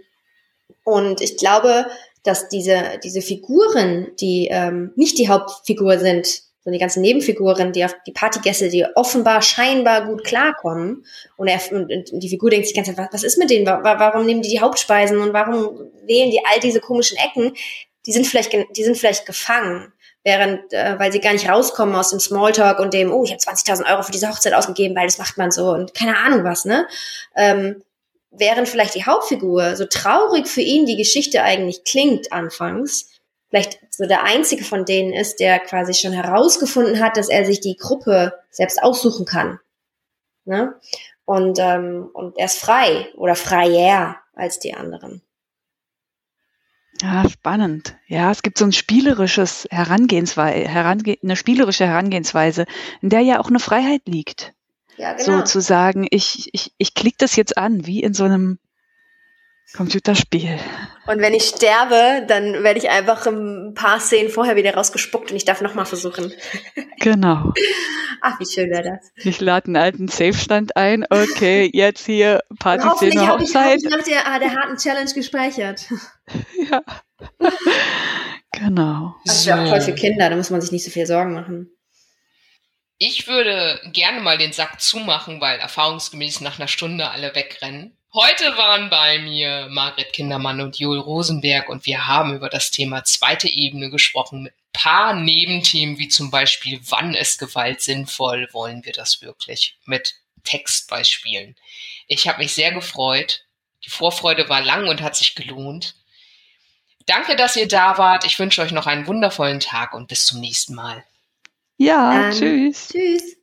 und ich glaube, dass diese, diese Figuren, die ähm, nicht die Hauptfigur sind, sondern die ganzen Nebenfiguren, die auf die Partygäste, die offenbar scheinbar gut klarkommen, und, er, und, und die Figur denkt sich ganz einfach, was ist mit denen? Warum nehmen die die Hauptspeisen und warum wählen die all diese komischen Ecken? Die sind vielleicht, die sind vielleicht gefangen während, äh, weil sie gar nicht rauskommen aus dem Smalltalk und dem, oh, ich habe 20.000 Euro für diese Hochzeit ausgegeben, weil das macht man so und keine Ahnung was, ne? Ähm, während vielleicht die Hauptfigur, so traurig für ihn die Geschichte eigentlich klingt anfangs, vielleicht so der einzige von denen ist, der quasi schon herausgefunden hat, dass er sich die Gruppe selbst aussuchen kann. Ne? Und, ähm, und er ist frei oder freier als die anderen. Ja, spannend. Ja, es gibt so ein spielerisches Herangehensweise, herange eine spielerische Herangehensweise, in der ja auch eine Freiheit liegt. Ja, genau. Sozusagen, ich, ich, ich klicke das jetzt an, wie in so einem Computerspiel. Und wenn ich sterbe, dann werde ich einfach ein paar Szenen vorher wieder rausgespuckt und ich darf nochmal versuchen. Genau. Ach, wie schön wäre das. Ich lade einen alten Safe-Stand ein. Okay, jetzt hier Partyszene Hochzeit. Ich, hab ich nach der, der harten Challenge gespeichert. ja. Genau. Das ist ja auch toll für Kinder, da muss man sich nicht so viel Sorgen machen. Ich würde gerne mal den Sack zumachen, weil erfahrungsgemäß nach einer Stunde alle wegrennen. Heute waren bei mir Margret Kindermann und Joel Rosenberg und wir haben über das Thema zweite Ebene gesprochen mit paar Nebenthemen wie zum Beispiel, wann ist Gewalt sinnvoll, wollen wir das wirklich mit Textbeispielen. Ich habe mich sehr gefreut. Die Vorfreude war lang und hat sich gelohnt. Danke, dass ihr da wart. Ich wünsche euch noch einen wundervollen Tag und bis zum nächsten Mal. Ja, ähm, tschüss. Tschüss.